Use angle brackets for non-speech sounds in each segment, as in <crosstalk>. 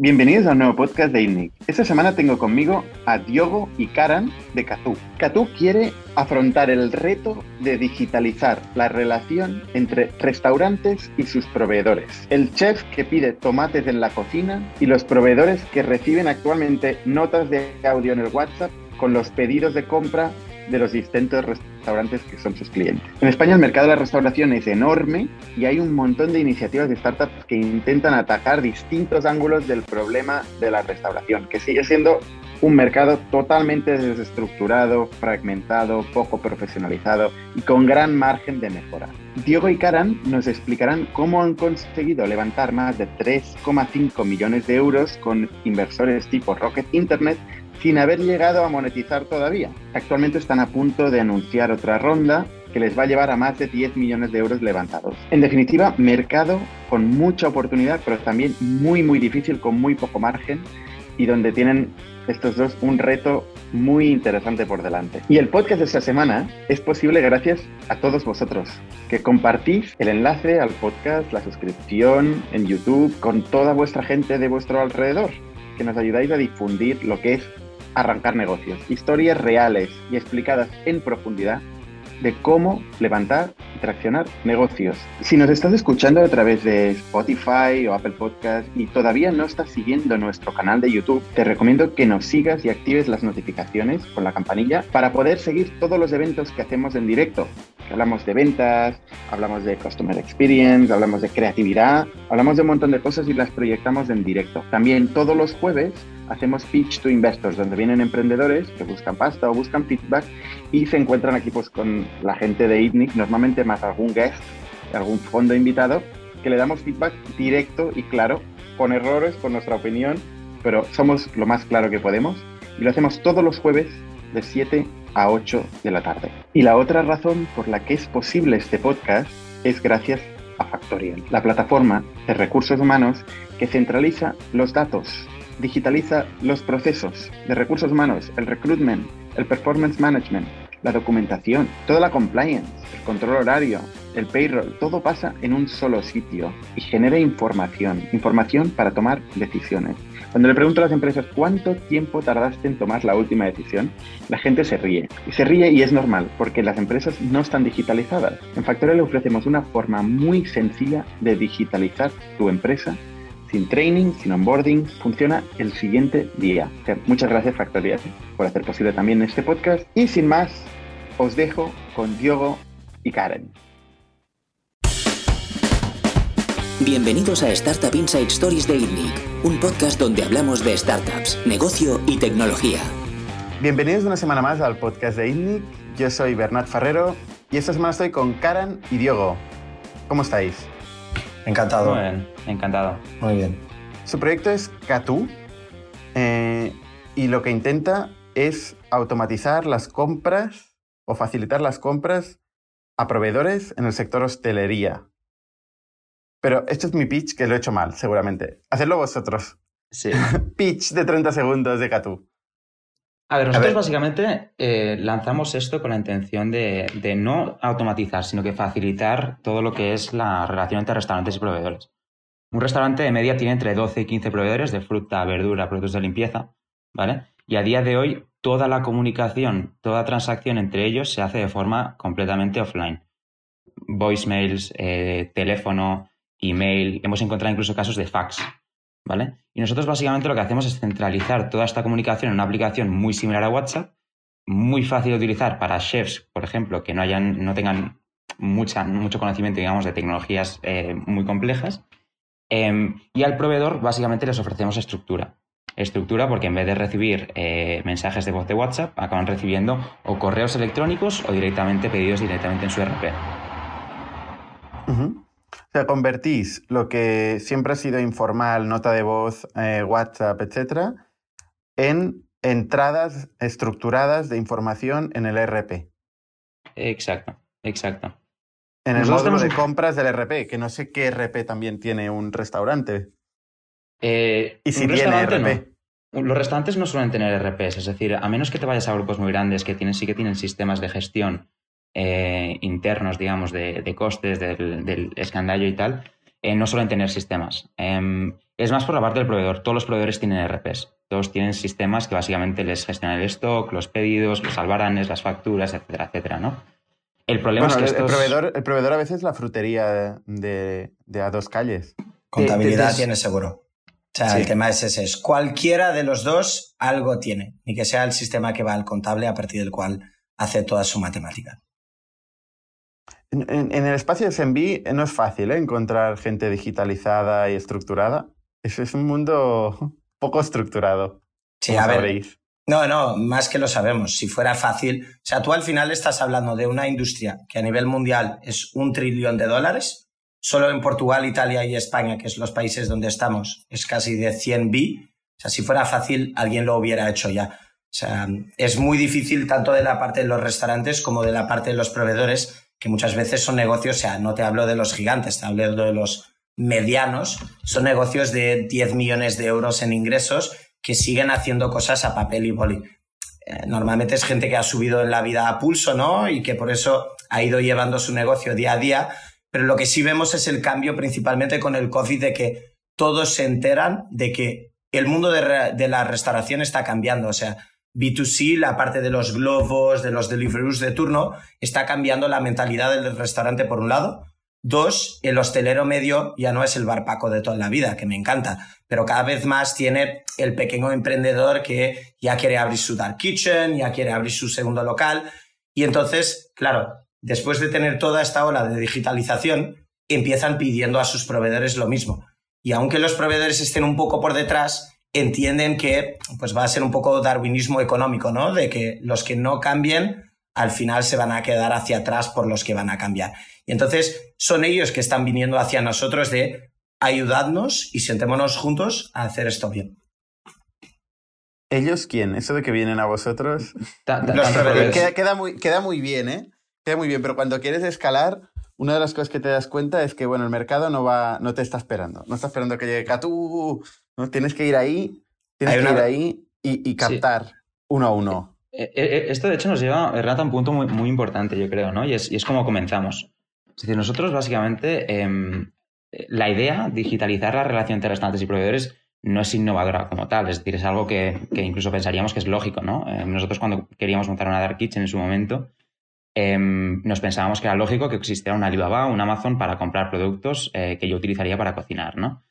Bienvenidos a un nuevo podcast de INNIC. Esta semana tengo conmigo a Diogo y Karan de Cazú. Cazú quiere afrontar el reto de digitalizar la relación entre restaurantes y sus proveedores. El chef que pide tomates en la cocina y los proveedores que reciben actualmente notas de audio en el WhatsApp con los pedidos de compra de los distintos restaurantes que son sus clientes. En España el mercado de la restauración es enorme y hay un montón de iniciativas de startups que intentan atacar distintos ángulos del problema de la restauración, que sigue siendo un mercado totalmente desestructurado, fragmentado, poco profesionalizado y con gran margen de mejora. Diego y Karan nos explicarán cómo han conseguido levantar más de 3,5 millones de euros con inversores tipo Rocket Internet sin haber llegado a monetizar todavía. Actualmente están a punto de anunciar otra ronda que les va a llevar a más de 10 millones de euros levantados. En definitiva, mercado con mucha oportunidad, pero también muy, muy difícil, con muy poco margen y donde tienen estos dos un reto muy interesante por delante. Y el podcast de esta semana es posible gracias a todos vosotros, que compartís el enlace al podcast, la suscripción en YouTube con toda vuestra gente de vuestro alrededor, que nos ayudáis a difundir lo que es arrancar negocios, historias reales y explicadas en profundidad de cómo levantar y traccionar negocios. Si nos estás escuchando a través de Spotify o Apple Podcast y todavía no estás siguiendo nuestro canal de YouTube, te recomiendo que nos sigas y actives las notificaciones con la campanilla para poder seguir todos los eventos que hacemos en directo. Hablamos de ventas, hablamos de Customer Experience, hablamos de creatividad, hablamos de un montón de cosas y las proyectamos en directo. También todos los jueves hacemos Pitch to Investors, donde vienen emprendedores que buscan pasta o buscan feedback y se encuentran aquí pues, con la gente de ITNIC, normalmente más algún guest, algún fondo invitado, que le damos feedback directo y claro, con errores, con nuestra opinión, pero somos lo más claro que podemos y lo hacemos todos los jueves de 7 a 8 de la tarde. Y la otra razón por la que es posible este podcast es gracias a Factorial, la plataforma de recursos humanos que centraliza los datos digitaliza los procesos de recursos humanos, el recruitment, el performance management, la documentación, toda la compliance, el control horario, el payroll, todo pasa en un solo sitio y genera información, información para tomar decisiones. Cuando le pregunto a las empresas cuánto tiempo tardaste en tomar la última decisión, la gente se ríe. Y se ríe y es normal, porque las empresas no están digitalizadas. En Factorial le ofrecemos una forma muy sencilla de digitalizar tu empresa sin training, sin onboarding, funciona el siguiente día. muchas gracias Factorial por hacer posible también este podcast y sin más, os dejo con Diogo y Karen. Bienvenidos a Startup Inside Stories de INNIC, un podcast donde hablamos de startups, negocio y tecnología. Bienvenidos una semana más al podcast de INNIC. Yo soy Bernat Ferrero y esta semana estoy con Karen y Diogo. ¿Cómo estáis? Encantado. Muy bien, encantado. Muy bien. Su proyecto es Catu eh, y lo que intenta es automatizar las compras o facilitar las compras a proveedores en el sector hostelería. Pero este es mi pitch que lo he hecho mal, seguramente. Hacedlo vosotros. Sí. <laughs> pitch de 30 segundos de Catu. A ver, nosotros básicamente eh, lanzamos esto con la intención de, no automatizar, sino que facilitar todo lo que es la relación entre restaurantes y proveedores. Un restaurante de media tiene entre 12 y 15 proveedores de fruta, verdura, productos de limpieza, ¿vale? Y a día de hoy toda la comunicación, toda transacción entre ellos se hace de forma completamente offline. Voicemails, eh, teléfono, email, hemos encontrado incluso casos de fax, ¿vale? Y nosotros básicamente lo que hacemos es centralizar toda esta comunicación en una aplicación muy similar a WhatsApp, muy fácil de utilizar para chefs, por ejemplo, que no, hayan, no tengan mucho conocimiento, digamos, de tecnologías eh, muy complejas. Em, y al proveedor básicamente les ofrecemos estructura. Estructura porque en vez de recibir eh, mensajes de voz de WhatsApp, acaban recibiendo o correos electrónicos o directamente pedidos directamente en su RP. O sea, convertís lo que siempre ha sido informal, nota de voz, eh, WhatsApp, etcétera, en entradas estructuradas de información en el RP. Exacto, exacto. En el módulo de compras del RP, que no sé qué RP también tiene un restaurante. Eh, y si tiene RP. Los restaurantes no suelen tener RPs, es decir, a menos que te vayas a grupos muy grandes que tienen, sí que tienen sistemas de gestión eh, internos, digamos, de, costes, del, escandallo y tal, eh, no suelen tener sistemas. Em, Es más por la parte del proveedor. Todos los proveedores tienen RPs. Todos tienen sistemas que básicamente les gestionan el stock, los pedidos, los albaranes, las facturas, etcétera, etcétera, ¿no? El problema es que el, proveedor, el proveedor a veces es la frutería de, a dos calles. Contabilidad tiene seguro. O sea, el tema es ese. Es cualquiera de los dos algo tiene. Ni que sea el sistema que va al contable a partir del cual hace toda su matemática. En, el espacio de SMB no es fácil ¿eh? encontrar gente digitalizada y estructurada. Es, es un mundo <laughs> poco estructurado. Sí, a ver. No, no, más que lo sabemos. Si fuera fácil. O sea, tú al final estás hablando de una industria que a nivel mundial es un trillón de dólares. Solo en Portugal, Italia y España, que es los países donde estamos, es casi de 100 bi. O sea, si fuera fácil, alguien lo hubiera hecho ya. O sea, es muy difícil tanto de la parte de los restaurantes como de la parte de los proveedores, que muchas veces son negocios, o sea, no te hablo de los gigantes, te hablo de los medianos, son negocios de 10 millones de euros en ingresos que siguen haciendo cosas a papel y boli. Eh, normalmente es gente que ha subido en la vida a pulso, ¿no? Y que por eso ha ido llevando su negocio día a día. Pero lo que sí vemos es el cambio principalmente con el COVID de que todos se enteran de que el mundo de, de la restauración está cambiando. O sea, B2C, la parte de los globos, de los deliveries de turno, está cambiando la mentalidad del restaurante por un lado. Dos, el hostelero medio ya no es el barpaco de toda la vida, que me encanta, pero cada vez más tiene el pequeño emprendedor que ya quiere abrir su dark kitchen, ya quiere abrir su segundo local. Y entonces, claro, después de tener toda esta ola de digitalización, empiezan pidiendo a sus proveedores lo mismo. Y aunque los proveedores estén un poco por detrás, entienden que pues va a ser un poco darwinismo económico, ¿no? De que los que no cambien al final se van a quedar hacia atrás por los que van a cambiar. Y entonces son ellos que están viniendo hacia nosotros de ayudadnos y sentémonos juntos a hacer esto bien. ¿Ellos quién? Eso de que vienen a vosotros. queda, queda, muy, queda muy bien, ¿eh? Queda muy bien, pero cuando quieres escalar, una de las cosas que te das cuenta es que, bueno, el mercado no va, no te está esperando. No está esperando que llegue Catu, ¿no? Tienes que ir ahí, tienes que ir ahí y, captar uno a uno. Eh, eh, eh, esto, de hecho, nos lleva, a un punto muy, muy importante, yo creo, ¿no? Y es, y es como comenzamos. Es decir, nosotros básicamente, em, la idea, digitalizar la relación entre restaurantes y proveedores, no es innovadora como tal. Es decir, es algo que, incluso pensaríamos que es lógico, ¿no? nosotros cuando queríamos montar una Dark Kitchen en su momento, Em, nos pensábamos que era lógico que existiera un Alibaba un Amazon para comprar productos que yo utilizaría para cocinar, ¿no?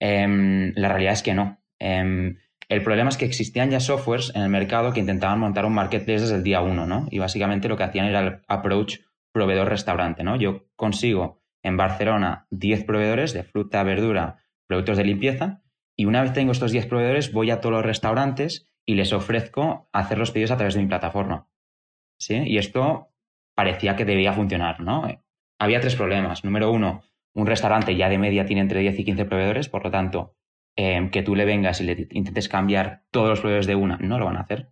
Em, la realidad es que no. Em, el problema es que existían ya softwares en el mercado que intentaban montar un marketplace desde el día uno, ¿no? Y básicamente lo que hacían era el approach proveedor-restaurante, ¿no? Yo consigo en Barcelona 10 proveedores de fruta, verdura, productos de limpieza, y una vez tengo estos 10 proveedores, voy a todos los restaurantes y les ofrezco hacer los pedidos a través de mi plataforma. ¿Sí? Y esto parecía que debía funcionar, ¿no? Había tres problemas. Número uno, un restaurante ya de media tiene entre 10 y 15 proveedores, por lo tanto, em, que tú le vengas y le intentes cambiar todos los proveedores de una, no lo van a hacer.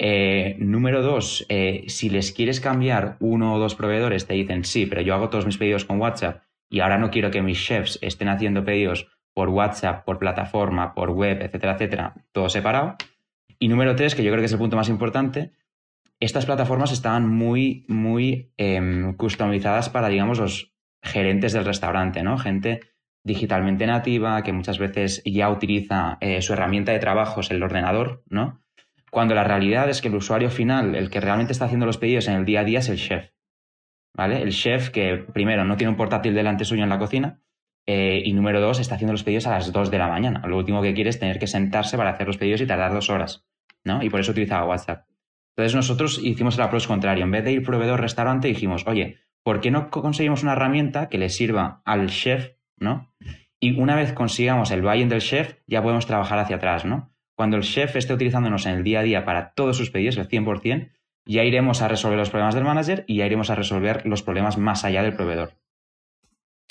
Eh, número dos, eh, si les quieres cambiar uno o dos proveedores, te dicen sí, pero yo hago todos mis pedidos con WhatsApp y ahora no quiero que mis chefs estén haciendo pedidos por WhatsApp, por plataforma, por web, etcétera, etcétera, todo separado. Y número tres, que yo creo que es el punto más importante, estas plataformas estaban muy, muy em, customizadas para, digamos, los gerentes del restaurante, ¿no? Gente digitalmente nativa que muchas veces ya utiliza eh, su herramienta de trabajo, es el ordenador, ¿no? Cuando la realidad es que el usuario final, el que realmente está haciendo los pedidos en el día a día, es el chef. ¿Vale? El chef que, primero, no tiene un portátil delante suyo en la cocina, eh, y número dos, está haciendo los pedidos a las 2 de la mañana. Lo último que quiere es tener que sentarse para hacer los pedidos y tardar dos horas, ¿no? Y por eso utilizaba WhatsApp. Entonces nosotros hicimos el approach contrario. En vez de ir proveedor-restaurante, dijimos, oye, ¿por qué no conseguimos una herramienta que le sirva al chef, ¿no? Y una vez consigamos el buy-in del chef, ya podemos trabajar hacia atrás, ¿no? Cuando el chef esté utilizándonos en el día a día para todos sus pedidos, el 100%, ya iremos a resolver los problemas del manager y ya iremos a resolver los problemas más allá del proveedor.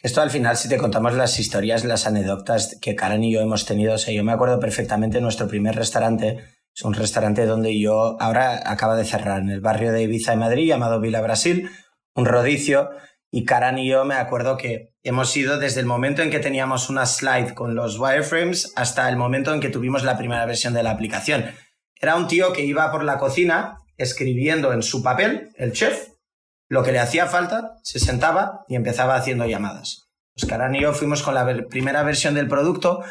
Esto al final, si te contamos las historias, las anécdotas que Karen y yo hemos tenido, o sea, yo me acuerdo perfectamente nuestro primer restaurante es un restaurante donde yo ahora acaba de cerrar en el barrio de Ibiza de Madrid, llamado Vila Brasil, un rodicio. Y Karan y yo me acuerdo que hemos ido desde el momento en que teníamos una slide con los wireframes hasta el momento en que tuvimos la primera versión de la aplicación. Era un tío que iba por la cocina escribiendo en su papel, el chef, lo que le hacía falta, se sentaba y empezaba haciendo llamadas. Pues Karan y yo fuimos con la primera versión del producto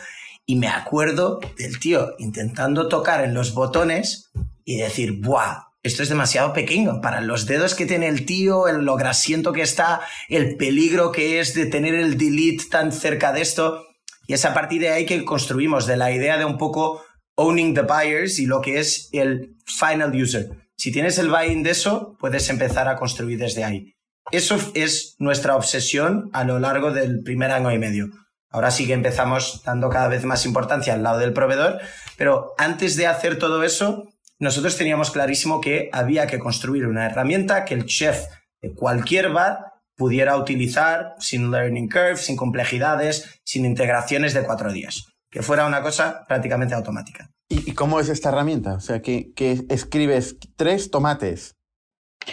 Y me acuerdo del tío intentando tocar en los botones y decir, ¡buah! Esto es demasiado pequeño para los dedos que tiene el tío, el, lo grasiento que está, el peligro que es de tener el delete tan cerca de esto. Y es a partir de ahí que construimos de la idea de un poco owning the buyers y lo que es el final user. Si tienes el buy-in de eso, puedes empezar a construir desde ahí. Eso es nuestra obsesión a lo largo del primer año y medio. Ahora sí que empezamos dando cada vez más importancia al lado del proveedor, pero antes de hacer todo eso, nosotros teníamos clarísimo que había que construir una herramienta que el chef de cualquier bar pudiera utilizar sin learning curve, sin complejidades, sin integraciones de cuatro días, que fuera una cosa prácticamente automática. ¿Y, cómo es esta herramienta? O sea, que, escribes tres tomates.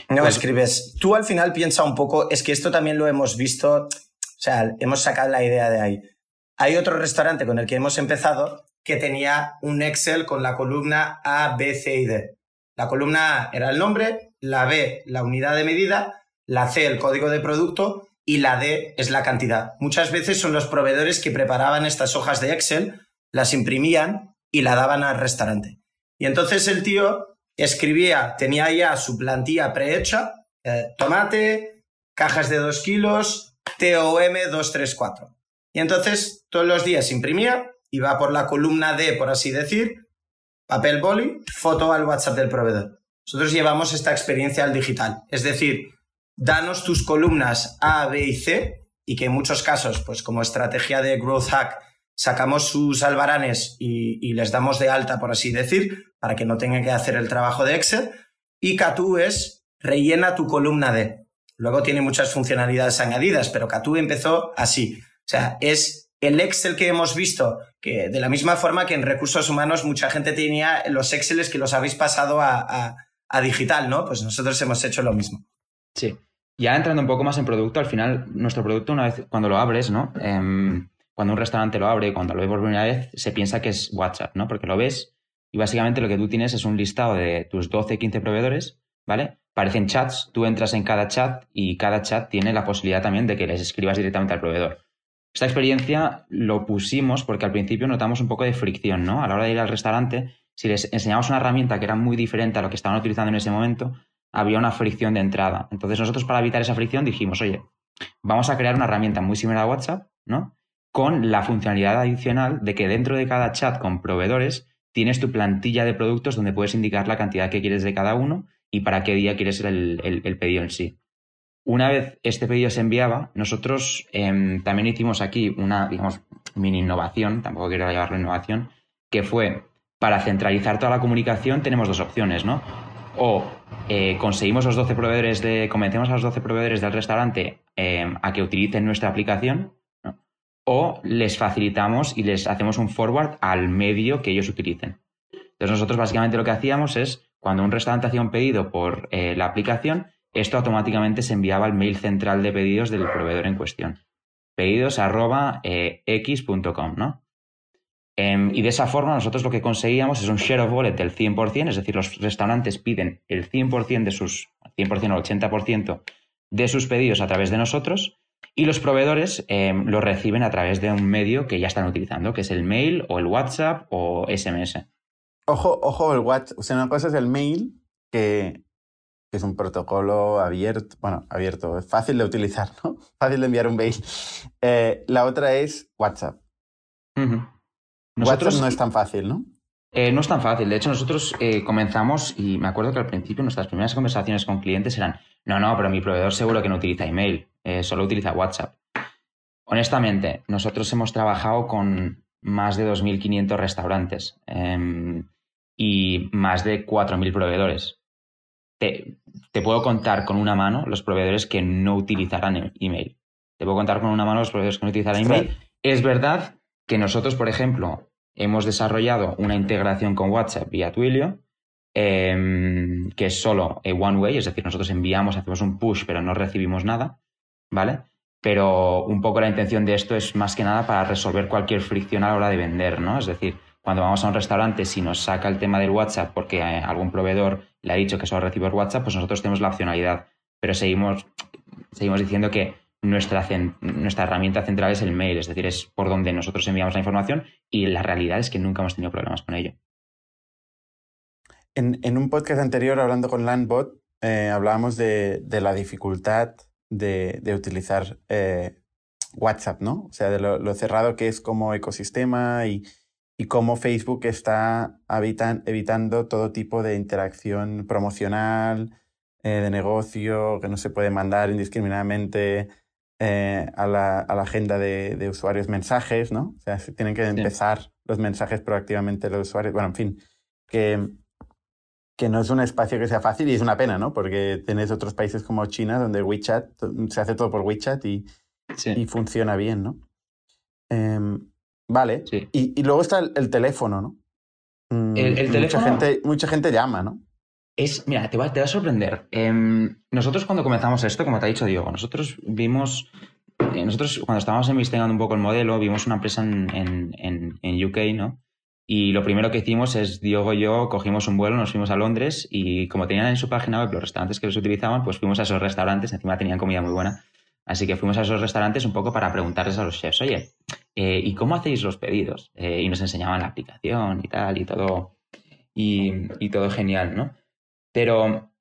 No, pues escribes. Tú al final piensa un poco, es que esto también lo hemos visto, o sea, hemos sacado la idea de ahí. Hay otro restaurante con el que hemos empezado que tenía un Excel con la columna A, B, C y D. La columna A era el nombre, la B la unidad de medida, la C el código de producto y la D es la cantidad. Muchas veces son los proveedores que preparaban estas hojas de Excel, las imprimían y la daban al restaurante. Y entonces el tío escribía, tenía ya su plantilla prehecha, eh, tomate, cajas de 2 kilos, TOM 234. Y entonces todos los días imprimía y va por la columna D, por así decir, papel boli, foto al WhatsApp del proveedor. Nosotros llevamos esta experiencia al digital, es decir, danos tus columnas A, B y C y que en muchos casos, pues como estrategia de growth hack, sacamos sus albaranes y, les damos de alta, por así decir, para que no tengan que hacer el trabajo de Excel. Y Katú es rellena tu columna D. Luego tiene muchas funcionalidades añadidas, pero Katú empezó así. O sea, es el Excel que hemos visto, que de la misma forma que en recursos humanos mucha gente tenía los Exceles que los habéis pasado a, digital, ¿no? Pues nosotros hemos hecho lo mismo. Sí. Ya entrando un poco más en producto, al final, nuestro producto, una vez cuando lo abres, ¿no? Em, cuando un restaurante lo abre, cuando lo ve por primera vez, se piensa que es WhatsApp, ¿no? Porque lo ves y básicamente lo que tú tienes es un listado de tus 12, 15 proveedores, ¿vale? Parecen chats, tú entras en cada chat y cada chat tiene la posibilidad también de que les escribas directamente al proveedor. Esta experiencia lo pusimos porque al principio notamos un poco de fricción, ¿no? A la hora de ir al restaurante, si les enseñamos una herramienta que era muy diferente a lo que estaban utilizando en ese momento, había una fricción de entrada. Entonces nosotros para evitar esa fricción dijimos, oye, vamos a crear una herramienta muy similar a WhatsApp, ¿no? Con la funcionalidad adicional de que dentro de cada chat con proveedores tienes tu plantilla de productos donde puedes indicar la cantidad que quieres de cada uno y para qué día quieres el, el pedido en sí. Una vez este pedido se enviaba, nosotros em, también hicimos aquí una, digamos, mini innovación, tampoco quiero llamarlo innovación, que fue para centralizar toda la comunicación tenemos dos opciones, ¿no? O eh, conseguimos los 12 proveedores de, convencemos a los 12 proveedores del restaurante em, a que utilicen nuestra aplicación, o les facilitamos y les hacemos un forward al medio que ellos utilicen. Entonces nosotros básicamente lo que hacíamos es, cuando un restaurante hacía un pedido por eh, la aplicación, esto automáticamente se enviaba al mail central de pedidos del proveedor en cuestión. Pedidos eh, ¿no? Em, y de esa forma nosotros lo que conseguíamos es un share of wallet del 100%, es decir, los restaurantes piden el 100% de sus, 100% o 80% de sus pedidos a través de nosotros y los proveedores em, lo reciben a través de un medio que ya están utilizando, que es el mail o el WhatsApp o SMS. Ojo, ojo, el WhatsApp. O sea, una cosa es el mail, que que es un protocolo abierto, bueno, abierto, es fácil de utilizar, ¿no? <laughs> Fácil de enviar un mail. Eh, la otra es WhatsApp. WhatsApp no es tan fácil, ¿no? Eh, no es tan fácil. De hecho, nosotros eh, comenzamos y me acuerdo que al principio nuestras primeras conversaciones con clientes eran, no, no, pero mi proveedor seguro que no utiliza email, solo utiliza WhatsApp. Honestamente, nosotros hemos trabajado con más de 2.500 restaurantes em, y más de 4.000 proveedores te, puedo contar con una mano los proveedores que no utilizarán email. Te puedo contar con una mano los proveedores que no utilizarán email. Es verdad que nosotros, por ejemplo, hemos desarrollado una integración con WhatsApp vía Twilio, em, que es solo one way, es decir, nosotros enviamos, hacemos un push, pero no recibimos nada, ¿vale? Pero un poco la intención de esto es más que nada para resolver cualquier fricción a la hora de vender, ¿no? Es decir, cuando vamos a un restaurante, si nos saca el tema del WhatsApp porque eh, algún proveedor le ha dicho que solo recibe WhatsApp, pues nosotros tenemos la opcionalidad. Pero seguimos, seguimos diciendo que nuestra, nuestra herramienta central es el mail, es decir, es por donde nosotros enviamos la información y la realidad es que nunca hemos tenido problemas con ello. En, un podcast anterior, hablando con Landbot, eh, hablábamos de, la dificultad de, utilizar eh, WhatsApp, ¿no? O sea, de lo, cerrado que es como ecosistema y, y cómo Facebook está evitando todo tipo de interacción promocional, eh, de negocio, que no se puede mandar indiscriminadamente eh, a, la, a, la, agenda de, de, usuarios mensajes, ¿no? O sea, tienen que empezar los mensajes proactivamente los usuarios. Bueno, en fin, que, que no es un espacio que sea fácil y es una pena, ¿no? Porque tenés otros países como China donde WeChat se hace todo por WeChat y, y funciona bien, ¿no? Em, vale. Y, y, luego está el, teléfono, ¿no? Mm, el, teléfono. Mucha gente, mucha gente llama, ¿no? Es, mira, te va, te va a sorprender. Em, nosotros cuando comenzamos esto, como te ha dicho Diego, nosotros vimos, eh, nosotros cuando estábamos investigando un poco el modelo, vimos una empresa en, en, en, UK, ¿no? Y lo primero que hicimos es, Diego y yo cogimos un vuelo, nos fuimos a Londres y como tenían en su página web los restaurantes que los utilizaban, pues fuimos a esos restaurantes, encima tenían comida muy buena. Así que fuimos a esos restaurantes un poco para preguntarles a los chefs, oye, eh, ¿y cómo hacéis los pedidos? Eh, y nos enseñaban la aplicación y tal, y todo, y, y todo genial, ¿no? Pero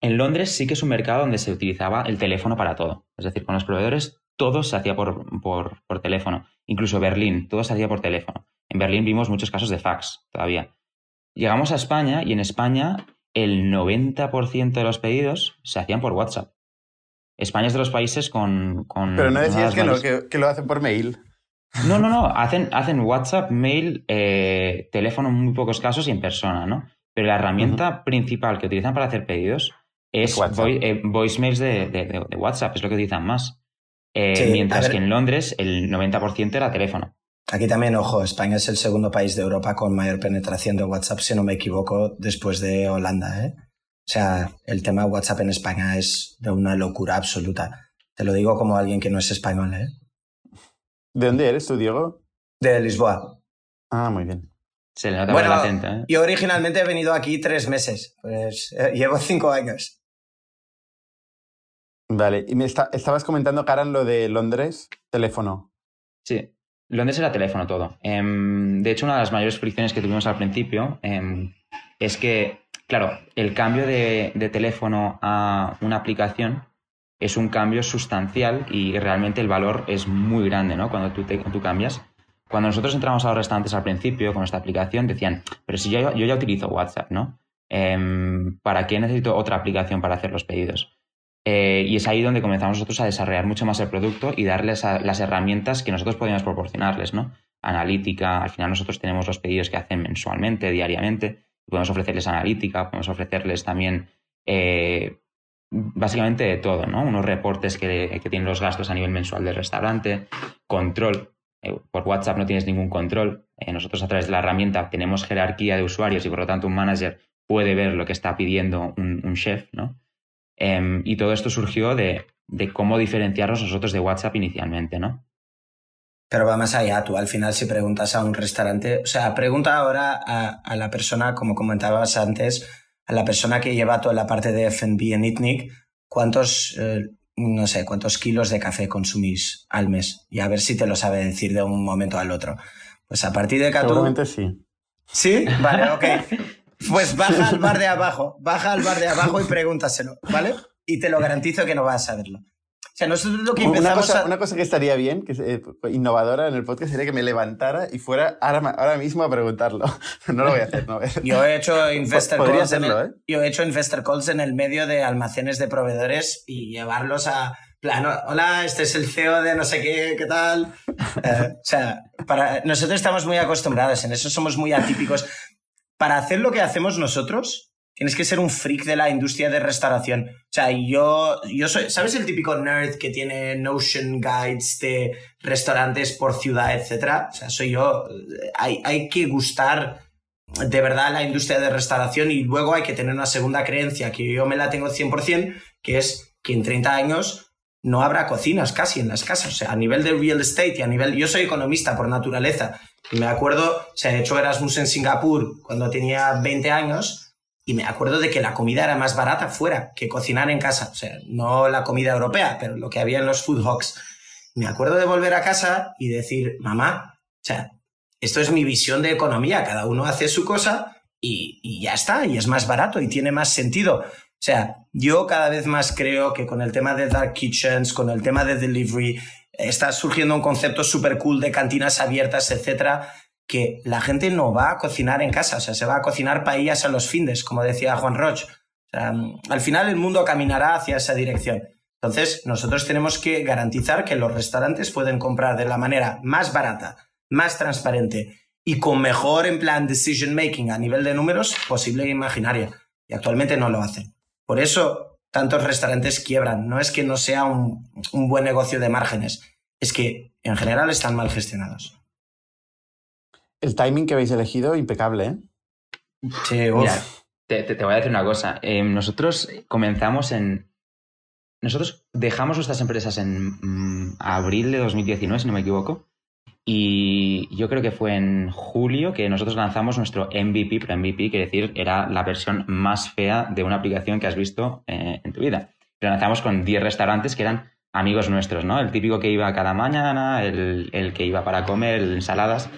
en Londres sí que es un mercado donde se utilizaba el teléfono para todo. Es decir, con los proveedores todo se hacía por, por, por teléfono. Incluso Berlín, todo se hacía por teléfono. En Berlín vimos muchos casos de fax todavía. Llegamos a España y en España el 90% de los pedidos se hacían por WhatsApp. España es de los países con... con Pero no decías que, no, que, lo hacen por mail. No, no, no. Hacen, hacen WhatsApp, mail, eh, teléfono en muy pocos casos y en persona, ¿no? Pero la herramienta principal que utilizan para hacer pedidos es eh, voicemails de, WhatsApp, es lo que utilizan más. Eh, mientras que en Londres el 90% era teléfono. Aquí también, ojo, España es el segundo país de Europa con mayor penetración de WhatsApp, si no me equivoco, después de Holanda. ¿eh? O sea, el tema WhatsApp en España es de una locura absoluta. Te lo digo como alguien que no es español. ¿eh? ¿De dónde eres tú, Diego? De Lisboa. Ah, muy bien. Se le nota bueno, acento, ¿eh? Yo originalmente he venido aquí tres meses, pues eh, llevo cinco años. Vale, y me estabas comentando, Karan, lo de Londres, teléfono. Sí, Londres era teléfono todo. Em, de hecho, una de las mayores fricciones que tuvimos al principio em, es que, claro, el cambio de, teléfono a una aplicación es un cambio sustancial y realmente el valor es muy grande, ¿no? Cuando tú, tú cambias. Cuando nosotros entramos a los restaurantes al principio con esta aplicación, decían, pero si yo, yo ya utilizo WhatsApp, ¿no? Em, ¿Para qué necesito otra aplicación para hacer los pedidos? Eh, y es ahí donde comenzamos nosotros a desarrollar mucho más el producto y darles las herramientas que nosotros podíamos proporcionarles, ¿no? Analítica, al final nosotros tenemos los pedidos que hacen mensualmente, diariamente, podemos ofrecerles analítica, podemos ofrecerles también eh, básicamente de todo, ¿no? Unos reportes que, tienen los gastos a nivel mensual del restaurante, control. Eh, por WhatsApp no tienes ningún control. Eh, nosotros a través de la herramienta tenemos jerarquía de usuarios y por lo tanto un manager puede ver lo que está pidiendo un, chef, ¿no? Em, y todo esto surgió de, cómo diferenciarnos nosotros de WhatsApp inicialmente, ¿no? Pero va más allá, tú al final si preguntas a un restaurante, o sea, pregunta ahora a, la persona, como comentabas antes, a la persona que lleva toda la parte de FB en ITNIC, cuántos eh, no sé, cuántos kilos de café consumís al mes y a ver si te lo sabe decir de un momento al otro. Pues a partir de Catu... Seguramente sí. ¿Sí? Vale, ok. <laughs> Pues baja al bar de abajo, baja al bar de abajo y pregúntaselo, ¿vale? Y te lo garantizo que no vas a saberlo sea, nosotros lo que una cosa, una cosa que estaría bien, que es eh, innovadora en el podcast, sería que me levantara y fuera ahora, ahora mismo a preguntarlo. <laughs> no lo voy a hacer, no. Yo he hecho investor calls. en el, ¿eh? Yo he hecho investor calls en el medio de almacenes de proveedores y llevarlos a plano. Hola, este es el CEO de no sé qué, ¿qué tal? Eh, o sea, para, nosotros estamos muy acostumbrados, en eso somos muy atípicos. Para hacer lo que hacemos nosotros, tienes que ser un freak de la industria de restauración. O sea, yo, yo soy, ¿sabes el típico nerd que tiene Notion Guides de restaurantes por ciudad, etcétera? O sea, soy yo. Hay, hay que gustar de verdad la industria de restauración y luego hay que tener una segunda creencia que yo me la tengo 100%, que es que en 30 años no habrá cocinas casi en las casas. O sea, a nivel de real estate y a nivel... Yo soy economista por naturaleza. Y me acuerdo, se ha hecho Erasmus en Singapur cuando tenía 20 años y me acuerdo de que la comida era más barata fuera que cocinar en casa. O sea, no la comida europea, pero lo que había en los food hawks. Me acuerdo de volver a casa y decir, mamá, o sea, esto es mi visión de economía, cada uno hace su cosa y, y ya está, y es más barato y tiene más sentido. O sea, yo cada vez más creo que con el tema de dark kitchens, con el tema de delivery, está surgiendo un concepto súper cool de cantinas abiertas, etcétera, que la gente no va a cocinar en casa, o sea, se va a cocinar paellas a los findes, como decía Juan Roch. O sea, al final el mundo caminará hacia esa dirección. Entonces, nosotros tenemos que garantizar que los restaurantes pueden comprar de la manera más barata, más transparente y con mejor en plan decision making a nivel de números posible e imaginaria. Y actualmente no lo hacen. Por eso tantos restaurantes quiebran. No es que no sea un, un buen negocio de márgenes, es que en general están mal gestionados. El timing que habéis elegido, impecable, ¿eh? Sí, te, voy a decir una cosa. Eh, nosotros comenzamos en. Nosotros dejamos nuestras empresas en mm, abril de 2019, si no me equivoco. Y yo creo que fue en julio que nosotros lanzamos nuestro MVP, pero MVP quiere decir era la versión más fea de una aplicación que has visto eh, en tu vida. Lo lanzamos con 10 restaurantes que eran amigos nuestros, ¿no? El típico que iba cada mañana, el, el que iba para comer, ensaladas.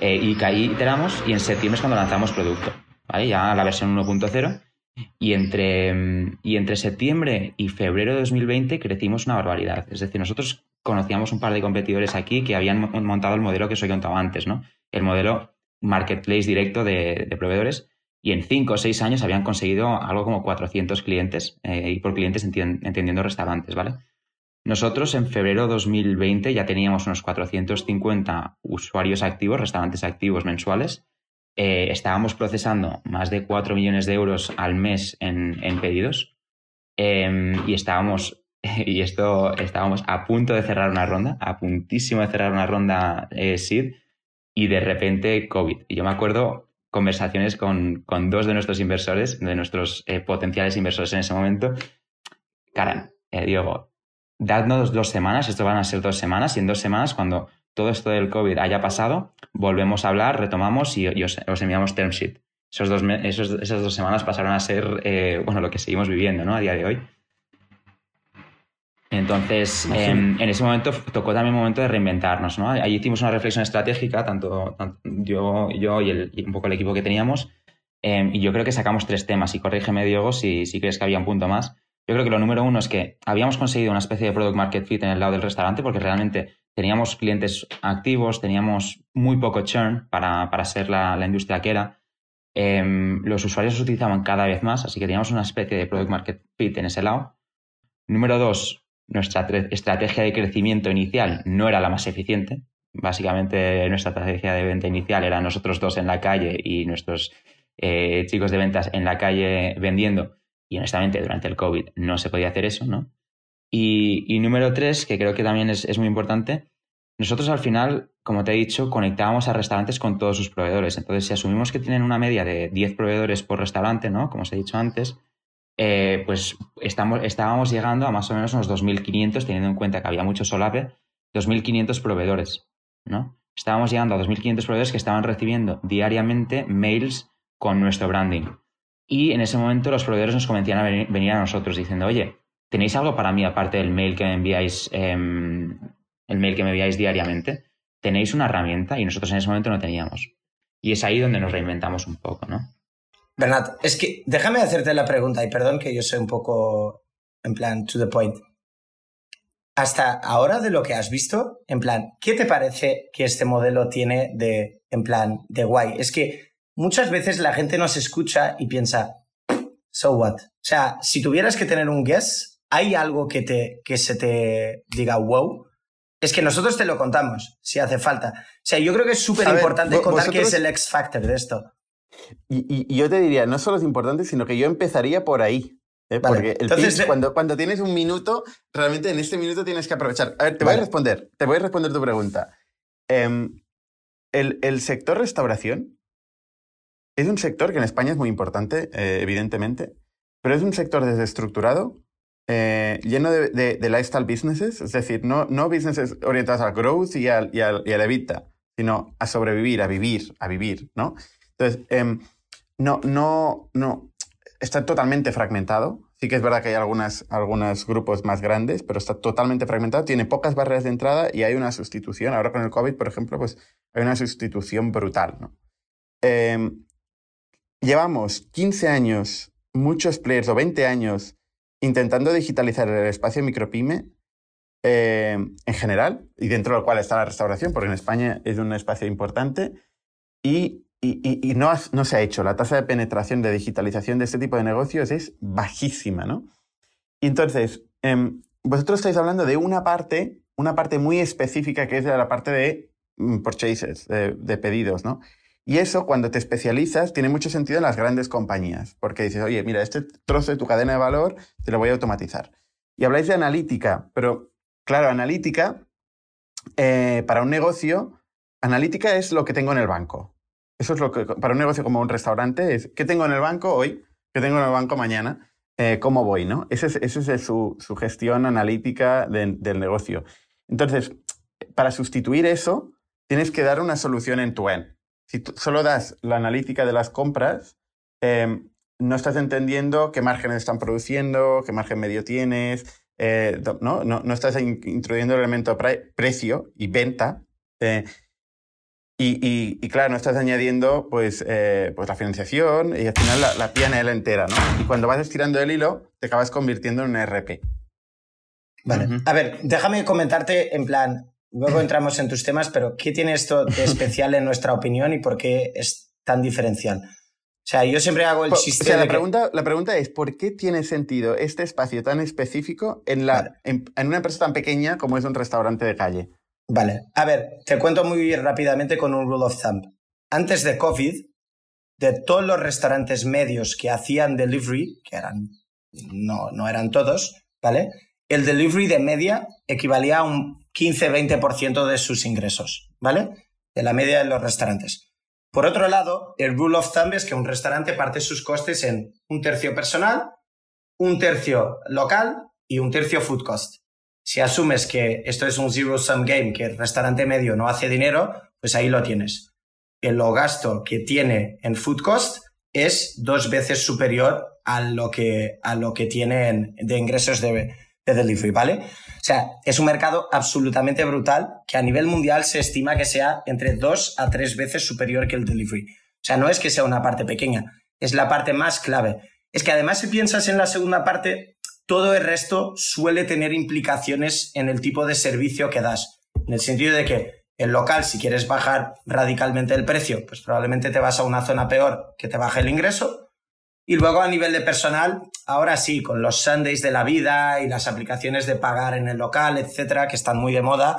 Eh, y ahí iteramos y en septiembre es cuando lanzamos producto, ¿vale? Ya la versión 1.0. Y entre, y entre septiembre y febrero de 2020 crecimos una barbaridad. Es decir, nosotros conocíamos un par de competidores aquí que habían montado el modelo que os he contado antes, ¿no? El modelo marketplace directo de, proveedores. Y en cinco o seis años habían conseguido algo como 400 clientes, eh, y por clientes entendiendo restaurantes, ¿vale? Nosotros en febrero de 2020 ya teníamos unos 450 usuarios activos, restaurantes activos mensuales. Eh, estábamos procesando más de 4 millones de euros al mes en, pedidos em, y estábamos, <laughs> y esto, estábamos a punto de cerrar una ronda, a puntísimo de cerrar una ronda eh, SID y de repente COVID. Y yo me acuerdo conversaciones con, dos de nuestros inversores, de nuestros eh, potenciales inversores en ese momento. Karan, Diego, dadnos dos semanas, esto van a ser dos semanas, y en dos semanas, cuando todo esto del COVID haya pasado, volvemos a hablar, retomamos y, os, enviamos term sheet. Esos dos, esas dos semanas pasaron a ser, eh, bueno, lo que seguimos viviendo, ¿no? A día de hoy. Entonces, em, en ese momento tocó también el momento de reinventarnos, ¿no? Ahí hicimos una reflexión estratégica, tanto, yo, yo y, el, un poco el equipo que teníamos, em, y yo creo que sacamos tres temas, y corrígeme, Diego, si, si crees que había un punto más. Yo creo que lo número uno es que habíamos conseguido una especie de product market fit en el lado del restaurante porque realmente teníamos clientes activos, teníamos muy poco churn para, para ser la, industria que era. Em, los usuarios se utilizaban cada vez más, así que teníamos una especie de product market fit en ese lado. Número dos, nuestra estrategia de crecimiento inicial no era la más eficiente. Básicamente nuestra estrategia de venta inicial era nosotros dos en la calle y nuestros eh, chicos de ventas en la calle vendiendo y honestamente, durante el COVID no se podía hacer eso, ¿no? Y, número tres, que creo que también es, muy importante, nosotros al final, como te he dicho, conectábamos a restaurantes con todos sus proveedores. Entonces, si asumimos que tienen una media de 10 proveedores por restaurante, ¿no? Como os he dicho antes, eh, pues estamos, estábamos llegando a más o menos unos 2.500, teniendo en cuenta que había mucho solape, 2.500 proveedores, ¿no? Estábamos llegando a 2.500 proveedores que estaban recibiendo diariamente mails con nuestro branding. Y en ese momento los proveedores nos convencían a venir, a nosotros diciendo, oye, ¿tenéis algo para mí aparte del mail que me enviáis, em, el mail que me enviáis diariamente? ¿Tenéis una herramienta? Y nosotros en ese momento no teníamos. Y es ahí donde nos reinventamos un poco, ¿no? Bernat, es que déjame hacerte la pregunta, y perdón que yo soy un poco, en plan, to the point. Hasta ahora de lo que has visto, en plan, ¿qué te parece que este modelo tiene de, en plan, de guay? Es que muchas veces la gente nos escucha y piensa, so what? O sea, si tuvieras que tener un guess, ¿hay algo que, te, que se te diga wow? Es que nosotros te lo contamos, si hace falta. O sea, yo creo que es súper importante contar qué es el X Factor de esto. Y, yo te diría, no solo es importante, sino que yo empezaría por ahí. ¿eh? Porque el Entonces, cuando, cuando tienes un minuto, realmente en este minuto tienes que aprovechar. A ver, te voy a responder, te voy a responder tu pregunta. Em, el, el sector restauración es un sector que en España es muy importante, eh, evidentemente, pero es un sector desestructurado, eh, lleno de, de, lifestyle businesses, es decir, no, no businesses orientados al growth y al, y, al, y EBITDA, sino a sobrevivir, a vivir, a vivir, ¿no? Entonces, em, no, no, no. está totalmente fragmentado. Sí que es verdad que hay algunas, algunos grupos más grandes, pero está totalmente fragmentado. Tiene pocas barreras de entrada y hay una sustitución. Ahora con el COVID, por ejemplo, pues hay una sustitución brutal. Em, llevamos 15 años, muchos players, o 20 años, intentando digitalizar el espacio micropyme em, en general, y dentro del cual está la restauración, porque en España es un espacio importante, y y, no, no, se ha hecho. La tasa de penetración de digitalización de este tipo de negocios es bajísima, ¿no? Y entonces, em, vosotros estáis hablando de una parte, una parte muy específica que es la parte de mm, purchases, de, pedidos, ¿no? Y eso, cuando te especializas, tiene mucho sentido en las grandes compañías, porque dices, oye, mira, este trozo de tu cadena de valor te lo voy a automatizar. Y habláis de analítica, pero claro, analítica, eh, para un negocio, analítica es lo que tengo en el banco. Eso es lo que, para un negocio como un restaurante, es ¿qué tengo en el banco hoy? ¿Qué tengo en el banco mañana? Eh, ¿Cómo voy? ¿no? Esa es, es su, su, gestión analítica del negocio. Entonces, para sustituir eso, tienes que dar una solución en tu end. Si solo das la analítica de las compras, em, no estás entendiendo qué márgenes están produciendo, qué margen medio tienes, eh, ¿no? ¿no? No, estás introduciendo el elemento precio y venta. Eh, y, y, claro, no estás añadiendo pues, eh, pues la financiación y al final la, la PNL entera, ¿no? Y cuando vas estirando el hilo, te acabas convirtiendo en un ERP. Vale. A ver, déjame comentarte en plan, luego entramos en tus temas, pero ¿qué tiene esto de especial en nuestra opinión y por qué es tan diferencial? O sea, yo siempre hago el chiste. O sea, la, pregunta, la pregunta es: ¿por qué tiene sentido este espacio tan específico en, la, en una empresa tan pequeña como es un restaurante de calle? Vale, a ver, te cuento muy rápidamente con un rule of thumb. Antes de COVID, de todos los restaurantes medios que hacían delivery, que eran, no, no eran todos, ¿vale? El delivery de media equivalía a un 15-20% de sus ingresos, ¿vale? De la media de los restaurantes. Por otro lado, el rule of thumb es que un restaurante parte sus costes en un tercio personal, un tercio local y un tercio food cost. Si asumes que esto es un zero sum game, que el restaurante medio no hace dinero, pues ahí lo tienes. El gasto que tiene en food cost es dos veces superior a lo que, a lo que tiene de ingresos de, de delivery, ¿vale? O sea, es un mercado absolutamente brutal que a nivel mundial se estima que sea entre dos a tres veces superior que el delivery. O sea, no es que sea una parte pequeña, es la parte más clave. Es que además si piensas en la segunda parte, todo el resto suele tener implicaciones en el tipo de servicio que das. En el sentido de que el local, si quieres bajar radicalmente el precio, pues probablemente te vas a una zona peor que te baje el ingreso. Y luego a nivel de personal, ahora sí, con los Sundays de la vida y las aplicaciones de pagar en el local, etcétera, que están muy de moda,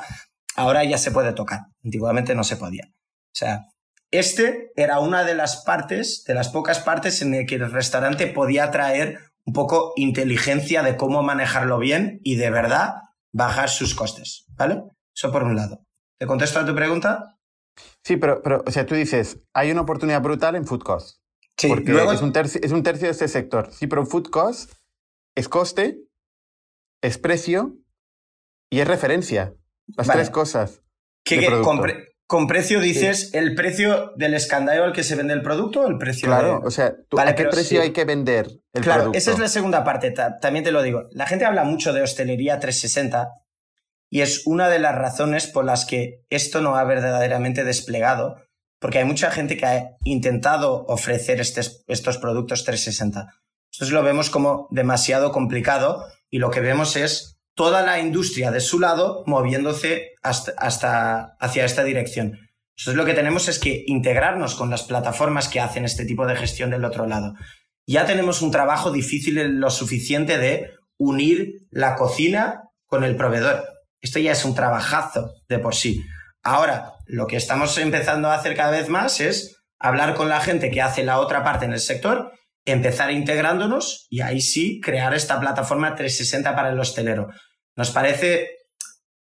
ahora ya se puede tocar. Antiguamente no se podía. O sea, este era una de las partes, de las pocas partes en las que el restaurante podía traer un poco inteligencia de cómo manejarlo bien y de verdad bajar sus costes, ¿vale? Eso por un lado. ¿Te contesto a tu pregunta? Sí, pero, pero o sea, tú dices, hay una oportunidad brutal en food cost. Sí, porque es, un tercio, es un tercio de este sector. Sí, pero food cost es coste, es precio y es referencia. Las tres cosas. ¿Qué, con precio dices el precio del escandallo al que se vende el producto o el precio Claro, o sea, ¿a qué precio hay que vender el claro, esa es la segunda parte, también te lo digo. La gente habla mucho de hostelería 360 y es una de las razones por las que esto no ha verdaderamente desplegado, porque hay mucha gente que ha intentado ofrecer estos productos 360. Entonces lo vemos como demasiado complicado y lo que vemos es toda la industria de su lado moviéndose hasta, hacia esta dirección. Entonces lo que tenemos es que integrarnos con las plataformas que hacen este tipo de gestión del otro lado. Ya tenemos un trabajo difícil lo suficiente de unir la cocina con el proveedor. Esto ya es un trabajazo de por sí. Ahora, lo que estamos empezando a hacer cada vez más es hablar con la gente que hace la otra parte en el sector empezar integrándonos y ahí sí crear esta plataforma 360 para el hostelero. Nos parece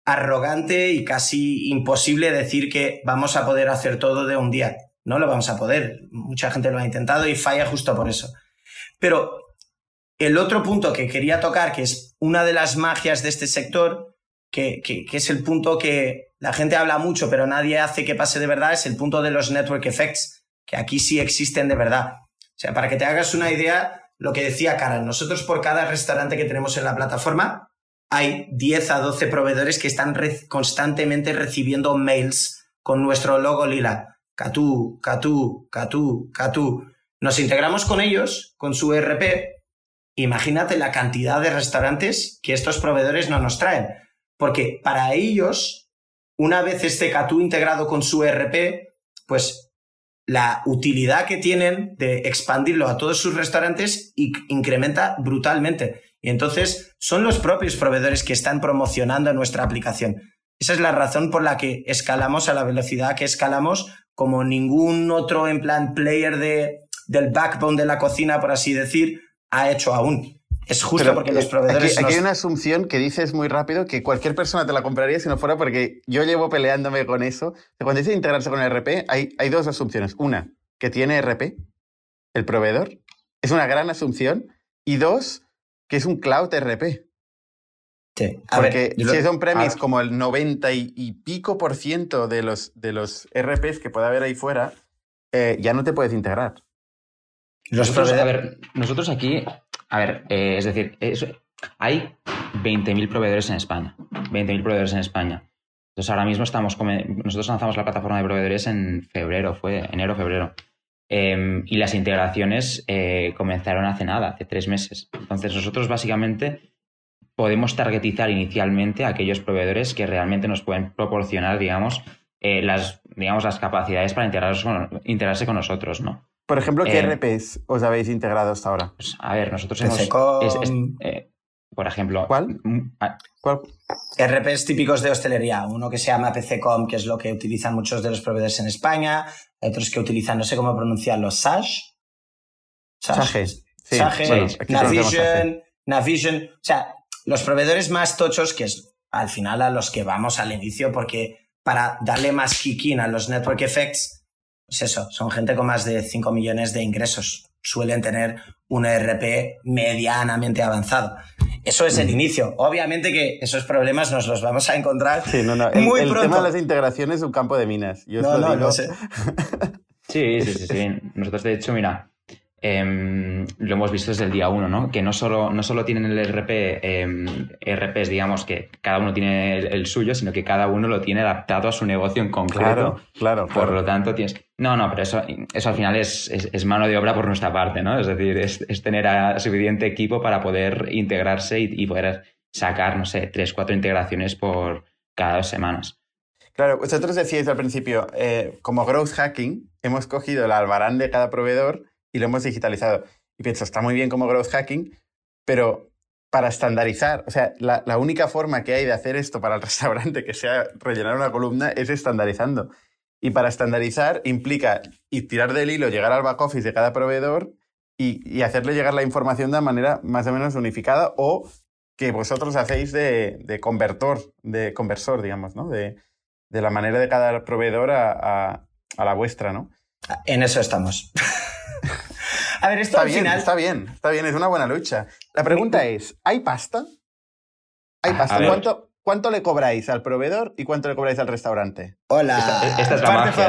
arrogante y casi imposible decir que vamos a poder hacer todo de un día. No lo vamos a poder. Mucha gente lo ha intentado y falla justo por eso. Pero el otro punto que quería tocar, que es una de las magias de este sector, que, que, es el punto que la gente habla mucho, pero nadie hace que pase de verdad, es el punto de los network effects, que aquí sí existen de verdad. O sea, para que te hagas una idea, lo que decía Cara, nosotros por cada restaurante que tenemos en la plataforma hay 10 a 12 proveedores que están constantemente recibiendo mails con nuestro logo lila. Catú, Catú, Catú, Catú. Nos integramos con ellos, con su ERP. Imagínate la cantidad de restaurantes que estos proveedores no nos traen. Porque para ellos, una vez este Catú integrado con su ERP, pues la utilidad que tienen de expandirlo a todos sus restaurantes incrementa brutalmente. Y entonces son los propios proveedores que están promocionando nuestra aplicación. Esa es la razón por la que escalamos a la velocidad que escalamos, como ningún otro en plan player de, del backbone de la cocina, por así decir, ha hecho aún. Es justo porque los proveedores. Aquí, hay una asunción que dices muy rápido que cualquier persona te la compraría si no fuera porque yo llevo peleándome con eso. Cuando dice integrarse con el RP, hay, hay dos asunciones. Una, que tiene RP, el proveedor. Es una gran asunción. Y dos, que es un cloud RP. Sí. Porque si son premis como el 90 y, pico por ciento de los, de los RPs que puede haber ahí fuera, eh, ya no te puedes integrar. Nosotros, a ver, nosotros aquí a ver, eh, es decir, hay 20.000 proveedores en España. 20.000 proveedores en España. Entonces ahora mismo estamos, nosotros lanzamos la plataforma de proveedores en febrero, fue enero, febrero. Em, y las integraciones eh, comenzaron hace nada, hace tres meses. Entonces nosotros básicamente podemos targetizar inicialmente a aquellos proveedores que realmente nos pueden proporcionar, digamos, eh, las, digamos, las capacidades para integrarse con nosotros, ¿no? Por ejemplo, ¿qué eh, RPs os habéis integrado hasta ahora? Pues, a ver, nosotros hemos... Eh, por ejemplo... ¿Cuál? Mm, ah, ¿Cuál? RPs típicos de hostelería. Uno que se llama PCCom, que es lo que utilizan muchos de los proveedores en España. Hay otros que utilizan, no sé cómo pronunciarlo, SASH. SASH. Sí, Navision, Navision. O sea, los proveedores más tochos, que es al final a los que vamos al inicio, porque para darle más kicking a los network effects pues eso, son gente con más de 5 millones de ingresos. Suelen tener un ERP medianamente avanzado. Eso es el mm. inicio. Obviamente que esos problemas nos los vamos a encontrar sí, no, no. El, muy el tema de las integraciones es un campo de minas. Yo no, no, no sé. <laughs> sí, sí, sí, sí. Nosotros, de hecho, mira, Em, lo hemos visto desde el día uno, ¿no? Que no solo, no solo tienen el RP, eh, RPs, digamos, que cada uno tiene el, suyo, sino que cada uno lo tiene adaptado a su negocio en concreto. Claro, claro. Por lo tanto, tienes. No, no, pero eso, eso al final es, es, mano de obra por nuestra parte, ¿no? Es decir, es, es tener a suficiente equipo para poder integrarse y, poder sacar, no sé, tres, cuatro integraciones por cada dos semanas. Claro, vosotros decíais al principio, eh, como growth hacking, hemos cogido el albarán de cada proveedor y lo hemos digitalizado. Y pienso, está muy bien como growth hacking, pero para estandarizar, o sea, la, única forma que hay de hacer esto para el <laughs> restaurante, que sea rellenar una columna, es estandarizando. Y para estandarizar implica y tirar del hilo, llegar al back office de cada proveedor y, hacerle llegar la información de manera más o menos unificada o que vosotros hacéis de, de convertor, de conversor, digamos, ¿no? De, la manera de cada proveedor a, a la vuestra, ¿no? En eso estamos. <laughs> A ver, esto está al bien, final... Está bien, está bien, es una buena lucha. La pregunta es, ¿hay pasta? ¿Hay pasta? ¿Cuánto, ¿Cuánto le cobráis al proveedor y cuánto le cobráis al restaurante? Hola. Esta, es la magia,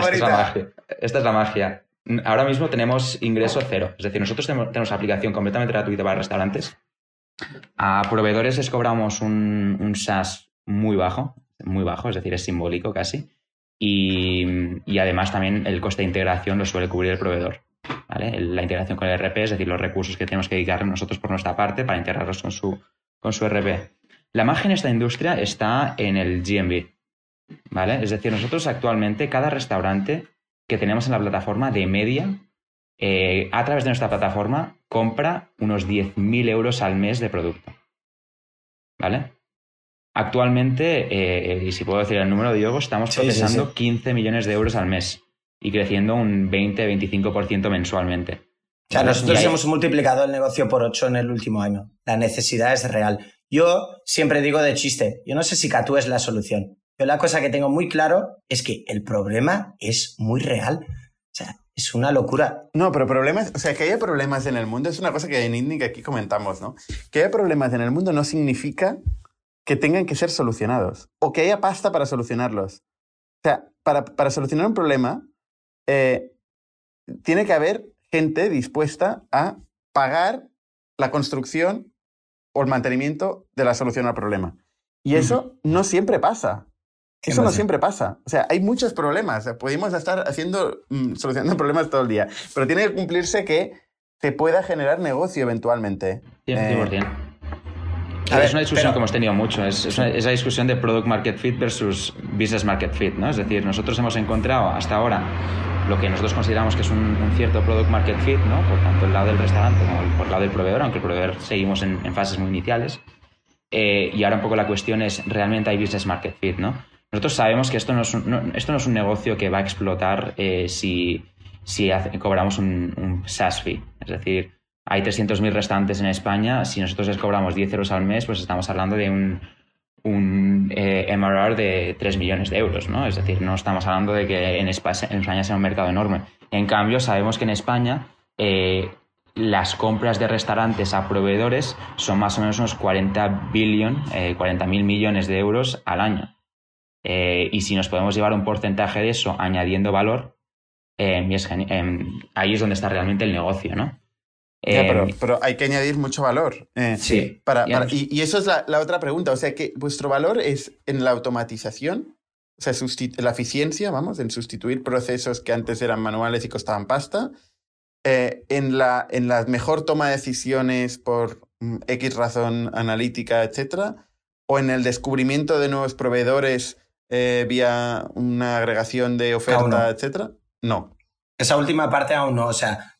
esta, es la magia, Ahora mismo tenemos ingreso cero. Es decir, nosotros tenemos, aplicación completamente gratuita para restaurantes. A proveedores les cobramos un, un SaaS muy bajo, muy bajo, es decir, es simbólico casi. Y, además también el coste de integración lo suele cubrir el proveedor. La integración con el RP, es decir, los recursos que tenemos que dedicar nosotros por nuestra parte para integrarlos con su, con su RP. La magia en esta industria está en el GMB, ¿vale? Es decir, nosotros actualmente, cada restaurante que tenemos en la plataforma de media, eh, a través de nuestra plataforma, compra unos 10.000 euros al mes de producto, ¿vale? Actualmente, eh, y si puedo decir el número, Diego, estamos procesando 15 millones de euros al mes y creciendo un 20-25% mensualmente. O sea, nosotros hemos multiplicado el negocio por 8 en el último año. La necesidad es real. Yo siempre digo de chiste, yo no sé si Catú es la solución. Yo la cosa que tengo muy claro es que el problema es muy real. O sea, es una locura. No, pero problemas, o sea, que haya problemas en el mundo es una cosa que en INNIC aquí comentamos, ¿no? Que haya problemas en el mundo no significa que tengan que ser solucionados o que haya pasta para solucionarlos. O sea, para, para solucionar un problema eh, tiene que haber gente dispuesta a pagar la construcción o el mantenimiento de la solución al problema. Y eso no siempre pasa. Eso no siempre pasa. O sea, hay muchos problemas. Podemos estar haciendo, mm, solucionando <laughs> problemas todo el día. Pero tiene que cumplirse que te pueda generar negocio eventualmente. 100%. Eh, es una discusión que hemos tenido mucho, es, esa discusión de product market fit versus business market fit, ¿no? Es decir, nosotros hemos encontrado hasta ahora lo que nosotros consideramos que es un, cierto product market fit, ¿no? Por tanto el lado del restaurante como por el lado del proveedor, aunque el proveedor seguimos en, fases muy iniciales. Eh, y ahora un poco la cuestión es, ¿realmente hay business market fit, no? Nosotros sabemos que esto no es un, esto no es un negocio que va a explotar eh, si, si cobramos un, un SaaS fee. Es decir, hay 300.000 restaurantes en España, si nosotros les cobramos 10 euros al mes, pues estamos hablando de un, un eh, MRR de 3 millones de euros, ¿no? Es decir, no estamos hablando de que en España, sea un mercado enorme. En cambio, sabemos que en España eh, las compras de restaurantes a proveedores son más o menos unos 40 billion, eh, 40 mil millones de euros al año. Eh, y si nos podemos llevar un porcentaje de eso añadiendo valor, ahí es donde está realmente el negocio, ¿no? Em, pero, hay que añadir mucho valor. Eh, sí. Para, y, eso es la, otra pregunta. O sea, que vuestro valor es en la automatización, o sea, la eficiencia, vamos, en sustituir procesos que antes eran manuales y costaban pasta, eh, en, la, en la mejor toma de decisiones por mm, X razón analítica, etcétera, o en el descubrimiento de nuevos proveedores eh, vía una agregación de oferta, etcétera. No. Esa última parte aún no. O sea,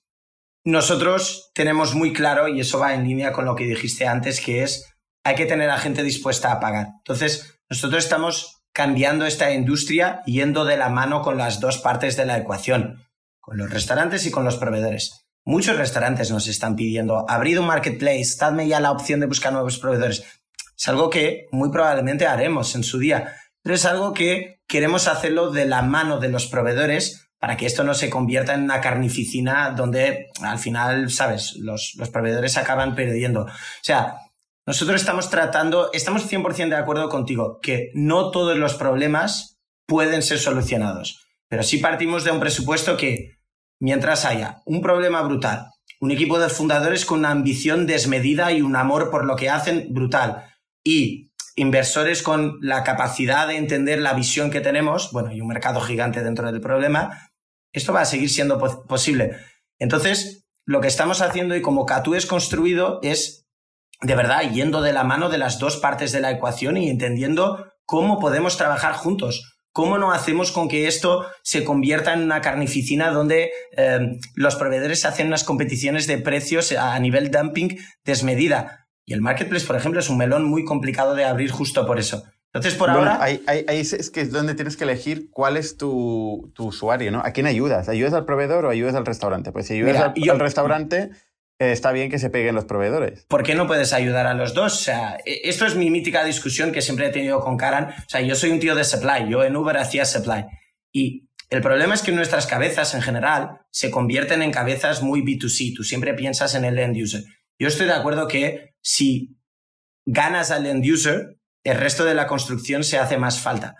nosotros tenemos muy claro, y eso va en línea con lo que dijiste antes, que es hay que tener a gente dispuesta a pagar. Entonces, nosotros estamos cambiando esta industria yendo de la mano con las dos partes de la ecuación, con los restaurantes y con los proveedores. Muchos restaurantes nos están pidiendo, abrid un marketplace, dadme ya la opción de buscar nuevos proveedores. Es algo que muy probablemente haremos en su día, pero es algo que queremos hacerlo de la mano de los proveedores para que esto no se convierta en una carnificina donde al final, sabes, los, proveedores acaban perdiendo. O sea, nosotros estamos tratando, estamos 100% de acuerdo contigo, que no todos los problemas pueden ser solucionados, pero sí partimos de un presupuesto que mientras haya un problema brutal, un equipo de fundadores con una ambición desmedida y un amor por lo que hacen brutal, y inversores con la capacidad de entender la visión que tenemos, bueno, y un mercado gigante dentro del problema, esto va a seguir siendo posible. Entonces, lo que estamos haciendo y como Catu es construido es, de verdad, yendo de la mano de las dos partes de la ecuación y entendiendo cómo podemos trabajar juntos. ¿Cómo no hacemos con que esto se convierta en una carnificina donde eh, los proveedores hacen unas competiciones de precios a nivel dumping desmedida? Y el marketplace, por ejemplo, es un melón muy complicado de abrir justo por eso. Entonces, por ahora. Ahí, es que es donde tienes que elegir cuál es tu, usuario, ¿no? ¿A quién ayudas? ¿Ayudas al proveedor o ayudas al restaurante? Pues si ayudas al, restaurante, eh, está bien que se peguen los proveedores. ¿Por qué no puedes ayudar a los dos? O sea, e, esto es mi mítica discusión que siempre he tenido con Karan. O sea, yo soy un tío de supply, yo en Uber hacía supply. Y el problema es que nuestras cabezas en general se convierten en cabezas muy B2C. Tú siempre piensas en el end user. Yo estoy de acuerdo que si ganas al end user, el resto de la construcción se hace más falta,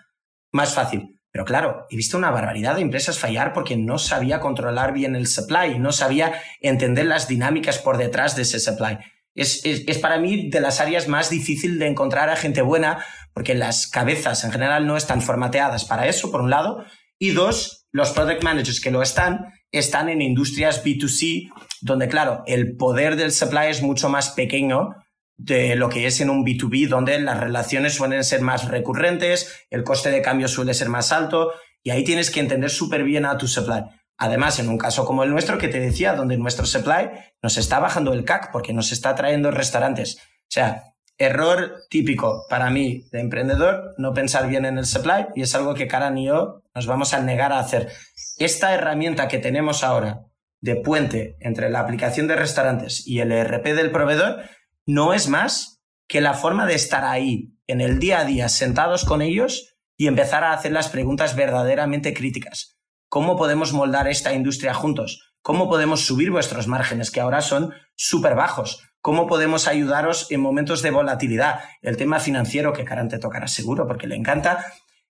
más fácil. Pero claro, he visto una barbaridad de empresas fallar porque no sabía controlar bien el supply, no sabía entender las dinámicas por detrás de ese supply. Es, para mí de las áreas más difíciles de encontrar a gente buena porque las cabezas en general no están formateadas para eso, por un lado, y dos, los product managers que lo están, están en industrias B2C, donde claro, el poder del supply es mucho más pequeño de lo que es en un B2B, donde las relaciones suelen ser más recurrentes, el coste de cambio suele ser más alto y ahí tienes que entender súper bien a tu supply. Además, en un caso como el nuestro, que te decía, donde nuestro supply nos está bajando el CAC porque nos está trayendo restaurantes. O sea, error típico para mí de emprendedor, no pensar bien en el supply y es algo que Karan y yo nos vamos a negar a hacer. Esta herramienta que tenemos ahora de puente entre la aplicación de restaurantes y el ERP del proveedor no es más que la forma de estar ahí en el día a día sentados con ellos y empezar a hacer las preguntas verdaderamente críticas. ¿Cómo podemos moldar esta industria juntos? ¿Cómo podemos subir vuestros márgenes, que ahora son súper bajos? ¿Cómo podemos ayudaros en momentos de volatilidad? El tema financiero, que Karan te tocará seguro porque le encanta.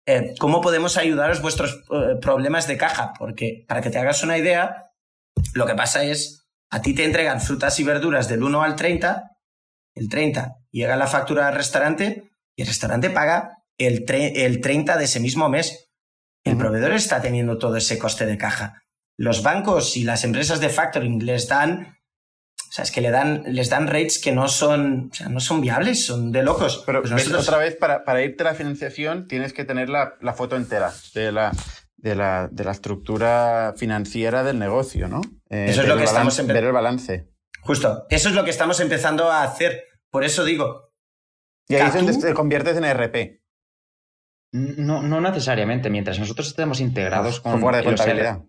Eh, ¿Cómo podemos ayudaros vuestros eh, problemas de caja? Porque, para que te hagas una idea, lo que pasa es a ti te entregan frutas y verduras del 1 al 30, el 30 llega la factura al restaurante y el restaurante paga el, el 30 de ese mismo mes. El proveedor está teniendo todo ese coste de caja. Los bancos y las empresas de factoring les dan o sea, es que le dan, les dan rates que no son, o sea, no son viables, son de locos. Pero pues otra vez, para, para, irte a la financiación tienes que tener la, la foto entera de la, de, la, de la, estructura financiera del negocio, ¿no? Eh, eso es lo que estamos Ver el balance. Justo, eso es lo que estamos empezando a hacer. Por eso digo. Y ahí es donde te conviertes en ERP. No, no necesariamente. Mientras nosotros estemos integrados con. Software de contabilidad.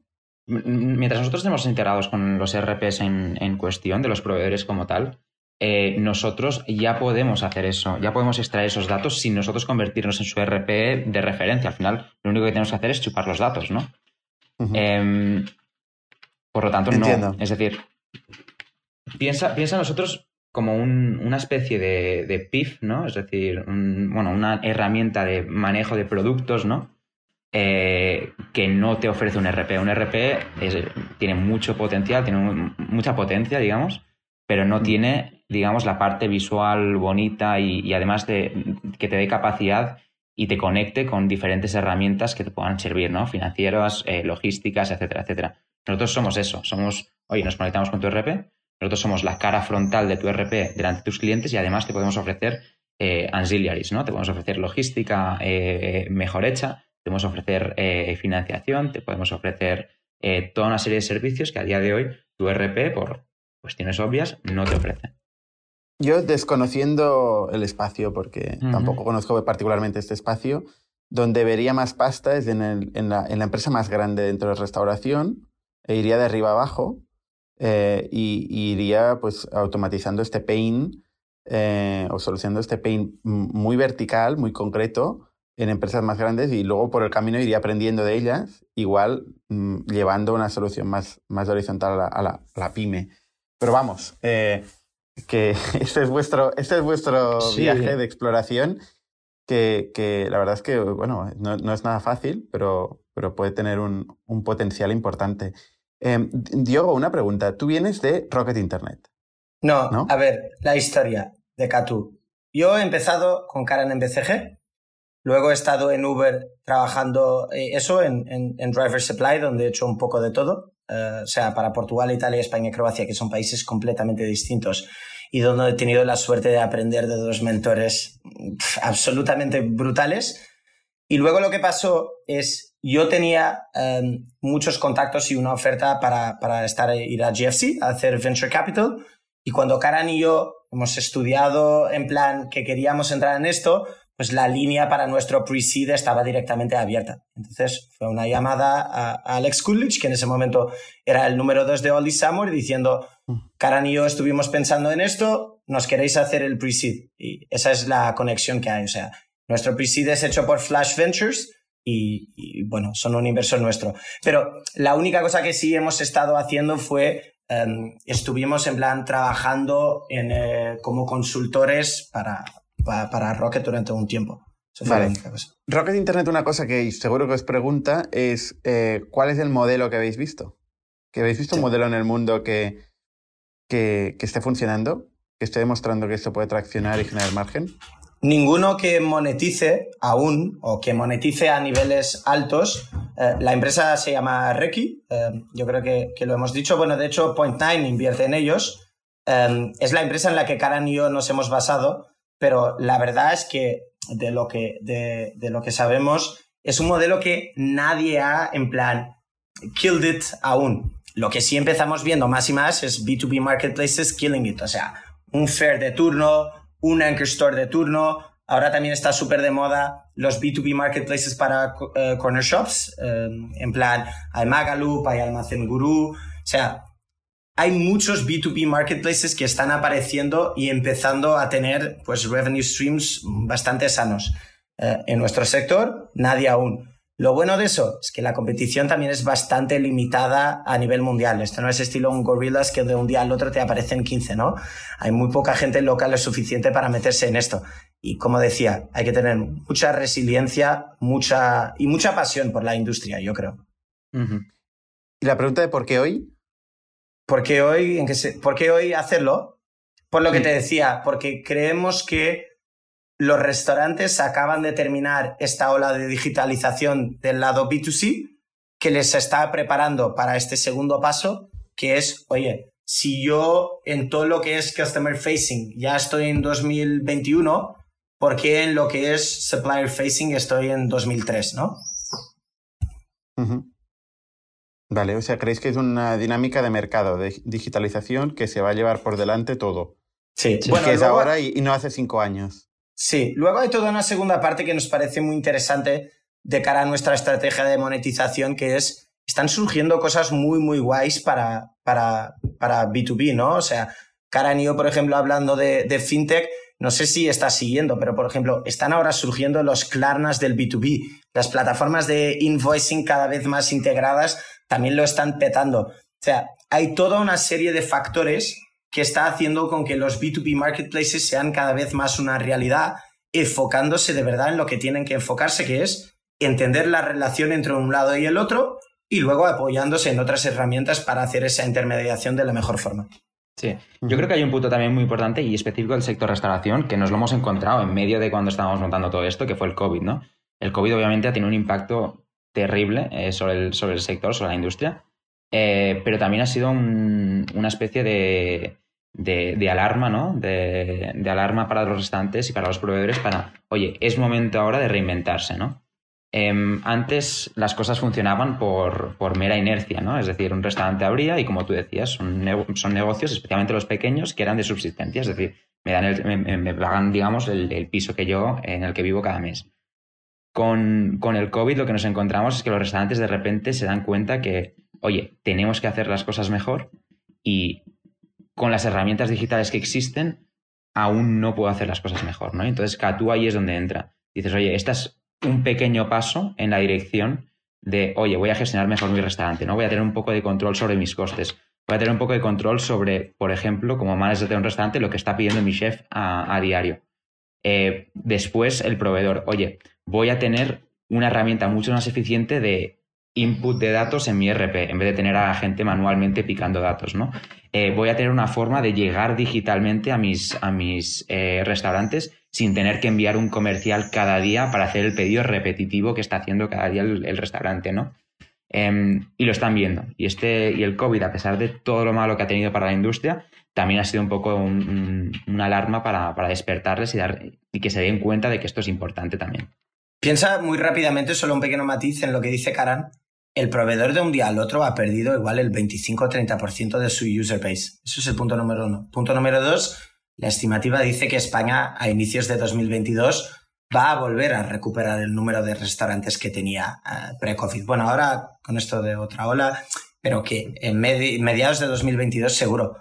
Mientras nosotros estemos integrados con los ERPs en, en cuestión, de los proveedores como tal, eh, nosotros ya podemos hacer eso, ya podemos extraer esos datos sin nosotros convertirnos en su ERP de referencia. Al final, lo único que tenemos que hacer es chupar los datos, ¿no? Em, por lo tanto, no. Es decir, piensa, piensa nosotros como una especie de, PIF, ¿no? Es decir, bueno, una herramienta de manejo de productos, ¿no? Eh, que no te ofrece un RP. Un RP tiene mucho potencial, tiene mucha potencia, digamos, pero no tiene, digamos, la parte visual bonita y, además de que te dé capacidad y te conecte con diferentes herramientas que te puedan servir, ¿no? Financieras, eh, logísticas, etcétera, etcétera. Nosotros somos eso, somos, oye, nos conectamos con tu RP, nosotros somos la cara frontal de tu RP delante de tus clientes y además te podemos ofrecer eh, ancillaries, ¿no? Te podemos ofrecer logística eh, mejor hecha, te podemos ofrecer financiación, te podemos ofrecer toda una serie de servicios que a día de hoy tu RP, por cuestiones obvias, no te ofrece. Yo desconociendo el espacio, porque tampoco conozco particularmente este espacio, donde vería más pasta es en, la, empresa más grande dentro de restauración, e iría de arriba abajo, eh, y, iría pues automatizando este pain eh, o solucionando este pain muy vertical, muy concreto, en empresas más grandes y luego por el camino iría aprendiendo de ellas, igual mm, llevando una solución más, más horizontal a la pyme. Pero vamos, eh, que <laughs> este es vuestro, este es vuestro viaje de exploración, que, que, la verdad es que, bueno, no, no es nada fácil, pero, pero puede tener un, un potencial importante. Eh, Diogo, una pregunta. Tú vienes de Rocket Internet. No, a ver, la historia de Catu. Yo he empezado con Karen en BCG, luego he estado en Uber trabajando eh, eso, en, en, en Driver Supply, donde he hecho un poco de todo. Eh, o sea, para Portugal, Italia, España y Croacia, que son países completamente distintos y donde he tenido la suerte de aprender de dos mentores absolutamente brutales. Y luego lo que pasó es, yo tenía em, muchos contactos y una oferta para, para estar, ir a GFC, a hacer Venture Capital. Y cuando Karan y yo hemos estudiado en plan que queríamos entrar en esto, pues la línea para nuestro pre-seed estaba directamente abierta. Entonces fue una llamada a, Alex Coolidge, que en ese momento era el número dos de Oldie Summer, diciendo, Karan y yo estuvimos pensando en esto, nos queréis hacer el pre-seed. Y esa es la conexión que hay. O sea, nuestro pre-seed es hecho por Flash Ventures y, bueno, son un inversor nuestro. Pero la única cosa que sí hemos estado haciendo fue em, estuvimos en plan trabajando en, eh, como consultores para, para, Rocket durante un tiempo. vale. Rocket Internet, una cosa que seguro que os pregunta es eh, ¿cuál es el modelo que habéis visto? ¿Que habéis visto un modelo en el mundo que, que, esté funcionando? ¿Que esté demostrando que esto puede traccionar y generar margen? Ninguno que monetice aún o que monetice a niveles altos. Eh, la empresa se llama Reki, eh, yo creo que, que, lo hemos dicho. Bueno, de hecho, Point9 invierte en ellos. es la empresa en la que Karan y yo nos hemos basado pero la verdad es que de lo que, de, lo que sabemos es un modelo que nadie ha, en plan, killed it aún. Lo que sí empezamos viendo más y más es B2B marketplaces killing it, o sea, un fair de turno, un anchor store de turno. Ahora también está súper de moda los B2B marketplaces para eh, corner shops, eh, en plan, hay Magaloop, hay Almacén Guru, o sea, hay muchos B2B marketplaces que están apareciendo y empezando a tener pues revenue streams bastante sanos. Eh, en nuestro sector, nadie aún. Lo bueno de eso es que la competición también es bastante limitada a nivel mundial. Esto no es estilo un Gorillas que de un día al otro te aparecen 15, ¿no? Hay muy poca gente local lo suficiente para meterse en esto. Y como decía, hay que tener mucha resiliencia mucha, y mucha pasión por la industria, yo creo. Y la pregunta de por qué hoy, ¿Por qué hoy, en ¿por hoy hacerlo? Por lo que te decía, porque creemos que los restaurantes acaban de terminar esta ola de digitalización del lado B2C que les está preparando para este segundo paso, que es, oye, si yo en todo lo que es customer facing ya estoy en 2021, ¿por qué en lo que es supplier facing estoy en 2003, no? Vale, o sea, ¿creéis que es una dinámica de mercado, de digitalización que se va a llevar por delante todo? Sí, Bueno, que es ahora y, no hace cinco años. Sí, luego hay toda una segunda parte que nos parece muy interesante de cara a nuestra estrategia de monetización, que es, están surgiendo cosas muy, muy guays para, para, para B2B, ¿no? O sea, Karan y yo, por ejemplo, hablando de, de fintech, no sé si estás siguiendo, pero por ejemplo, están ahora surgiendo los Klarnas del B2B. Las plataformas de invoicing cada vez más integradas también lo están petando. O sea, hay toda una serie de factores que está haciendo con que los B2B marketplaces sean cada vez más una realidad, enfocándose de verdad en lo que tienen que enfocarse, que es entender la relación entre un lado y el otro y luego apoyándose en otras herramientas para hacer esa intermediación de la mejor forma. Sí, yo creo que hay un punto también muy importante y específico del sector restauración que nos lo hemos encontrado en medio de cuando estábamos montando todo esto, que fue el COVID, ¿no? El COVID obviamente ha tenido un impacto terrible eh, sobre, el, sobre el sector, sobre la industria, eh, pero también ha sido una especie de, de, alarma, ¿no? De, alarma para los restantes y para los proveedores para, oye, es momento ahora de reinventarse, ¿no? Em, antes las cosas funcionaban por, mera inercia, ¿no? Es decir, un restaurante abría y como tú decías, son, negocios, especialmente los pequeños, que eran de subsistencia, es decir, me, dan me, pagan, digamos, el, el, piso que yo, en el que vivo cada mes. Con, con el COVID lo que nos encontramos es que los restaurantes de repente se dan cuenta que, oye, tenemos que hacer las cosas mejor y con las herramientas digitales que existen, aún no puedo hacer las cosas mejor, ¿no? Entonces, tú ahí es donde entra. Dices, oye, esta es un pequeño paso en la dirección de, oye, voy a gestionar mejor mi restaurante, ¿no? Voy a tener un poco de control sobre mis costes. Voy a tener un poco de control sobre, por ejemplo, como manager de un restaurante, lo que está pidiendo mi chef a, diario. Eh, después, el proveedor, oye, voy a tener una herramienta mucho más eficiente de input de datos en mi RP, en vez de tener a la gente manualmente picando datos, ¿no? Eh, voy a tener una forma de llegar digitalmente a mis, a mis eh, restaurantes sin tener que enviar un comercial cada día para hacer el pedido repetitivo que está haciendo cada día el, restaurante, ¿no? Em, y lo están viendo. Y, este, y el COVID, a pesar de todo lo malo que ha tenido para la industria, también ha sido un poco una alarma para, despertarles y, dar, y que se den cuenta de que esto es importante también. Piensa muy rápidamente, solo un pequeño matiz en lo que dice Karan, el proveedor de un día al otro ha perdido igual el 25 o 30% de su user base. Eso es el punto número uno. Punto número dos, la estimativa dice que España a inicios de 2022 va a volver a recuperar el número de restaurantes que tenía eh, pre-COVID. Bueno, ahora con esto de otra ola, pero que en mediados de 2022 seguro.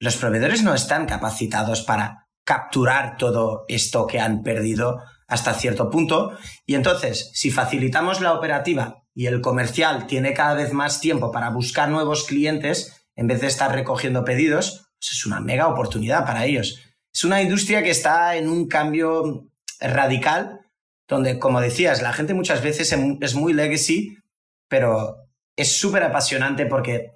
Los proveedores no están capacitados para capturar todo esto que han perdido hasta cierto punto. Y entonces, si facilitamos la operativa y el comercial tiene cada vez más tiempo para buscar nuevos clientes en vez de estar recogiendo pedidos, pues es una mega oportunidad para ellos. Es una industria que está en un cambio radical, donde, como decías, la gente muchas veces es muy legacy, pero es súper apasionante porque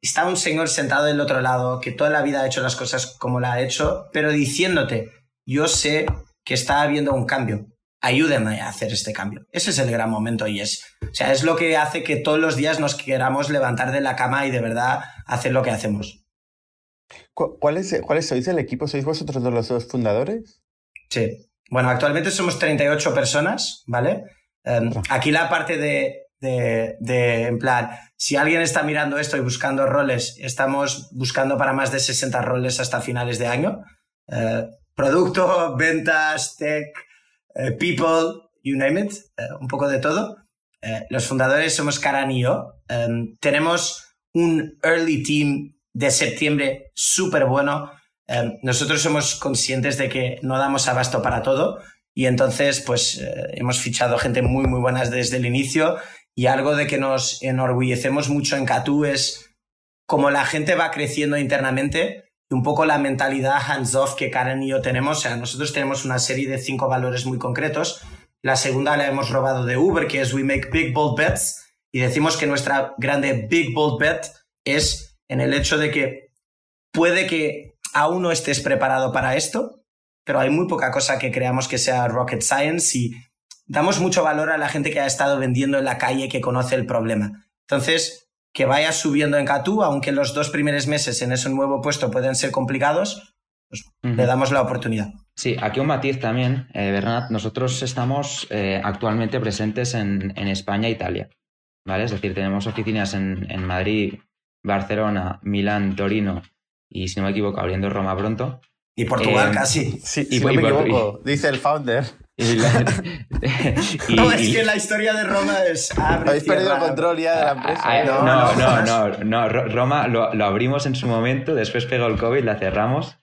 está un señor sentado del otro lado que toda la vida ha hecho las cosas como la ha hecho, pero diciéndote, yo sé que está habiendo un cambio. Ayúdeme a hacer este cambio. Ese es el gran momento y es, o sea, es lo que hace que todos los días nos queramos levantar de la cama y de verdad hacer lo que hacemos. ¿Cuáles cuál sois el equipo? ¿Sois vosotros los dos fundadores? Sí. Bueno, actualmente somos 38 personas, ¿vale? Em, aquí la parte de, de, de, en plan, si alguien está mirando esto y buscando roles, estamos buscando para más de 60 roles hasta finales de año. Eh, producto, ventas, tech, eh, people, you name it, eh, un poco de todo. Eh, los fundadores somos Karan y yo. Em, tenemos un early team de septiembre súper bueno. Em, nosotros somos conscientes de que no damos abasto para todo y entonces pues hemos fichado gente muy muy buena desde el inicio y algo de que nos enorgullecemos mucho en Catu es como la gente va creciendo internamente, un poco la mentalidad hands-off que Karen y yo tenemos. O sea, nosotros tenemos una serie de cinco valores muy concretos. La segunda la hemos robado de Uber, que es We Make Big Bold Bets. Y decimos que nuestra grande Big Bold Bet es en el hecho de que puede que aún no estés preparado para esto, pero hay muy poca cosa que creamos que sea rocket science y damos mucho valor a la gente que ha estado vendiendo en la calle, que conoce el problema. Entonces, que vayas subiendo en Catú, aunque los dos primeros meses en ese nuevo puesto pueden ser complicados, pues le damos la oportunidad. Sí, aquí un matiz también, eh, Bernat. Nosotros estamos eh, actualmente presentes en, España e Italia. ¿vale? Es decir, tenemos oficinas en, en Madrid, Barcelona, Milán, Torino y, si no me equivoco, abriendo Roma pronto. Y Portugal eh, casi. Sí, y, si no me equivoco, dice el founder. <laughs> <laughs> no, es que la historia de Roma es. Habéis perdido el control ya de la empresa. Ah, no, no, no, no, Roma lo, abrimos en su momento, después pegó el COVID, la cerramos.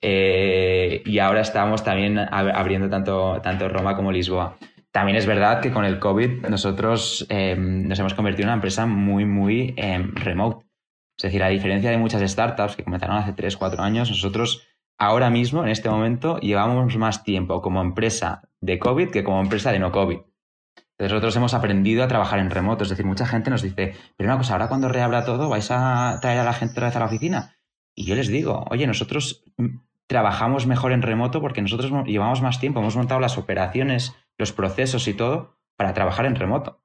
Eh, y ahora estamos también abriendo tanto, tanto Roma como Lisboa. También es verdad que con el COVID nosotros em, nos hemos convertido en una empresa muy, muy em, remote. Es decir, a diferencia de muchas startups que comenzaron hace 3, 4 años, nosotros ahora mismo, en este momento, llevamos más tiempo como empresa de COVID que como empresa de no COVID. Entonces nosotros hemos aprendido a trabajar en remoto. Es decir, mucha gente nos dice, pero una cosa, ahora cuando reabra todo, ¿vais a traer a la gente otra vez a la oficina? Y yo les digo, oye, nosotros mm, trabajamos mejor en remoto porque nosotros llevamos más tiempo, hemos montado las operaciones, los procesos y todo para trabajar en remoto.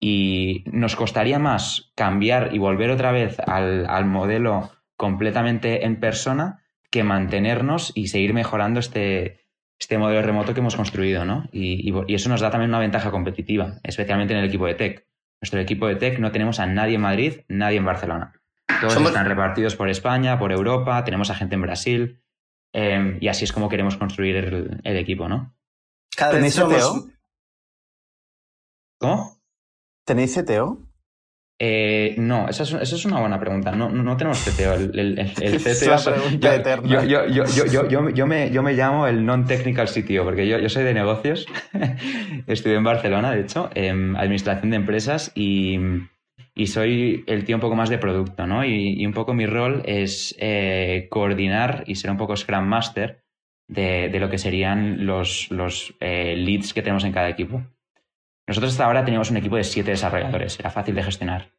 Y nos costaría más cambiar y volver otra vez al, al modelo completamente en persona que mantenernos y seguir mejorando este, este modelo remoto que hemos construido, ¿no? Y, eso nos da también una ventaja competitiva, especialmente en el equipo de tech. Nuestro equipo de tech no tenemos a nadie en Madrid, nadie en Barcelona. Todos están repartidos por España, por Europa, tenemos a gente en Brasil, em, y así es como queremos construir el, equipo, ¿no? Cada ¿Tenéis CTO? ¿Cómo? ¿Tenéis CTO? Eh, no, esa es, una buena pregunta. No, no, tenemos CTO. El, el, el <laughs> CTO es pregunta eterna. Yo, yo, yo, yo, me, yo me llamo el non-technical CTO, porque yo, soy de negocios. <laughs> Estudié en Barcelona, de hecho, en administración de empresas y, y, soy el tío un poco más de producto, ¿no? Y, un poco mi rol es eh, coordinar y ser un poco Scrum Master de, de lo que serían los, los eh, leads que tenemos en cada equipo. Nosotros hasta ahora teníamos un equipo de siete desarrolladores, era fácil de gestionar,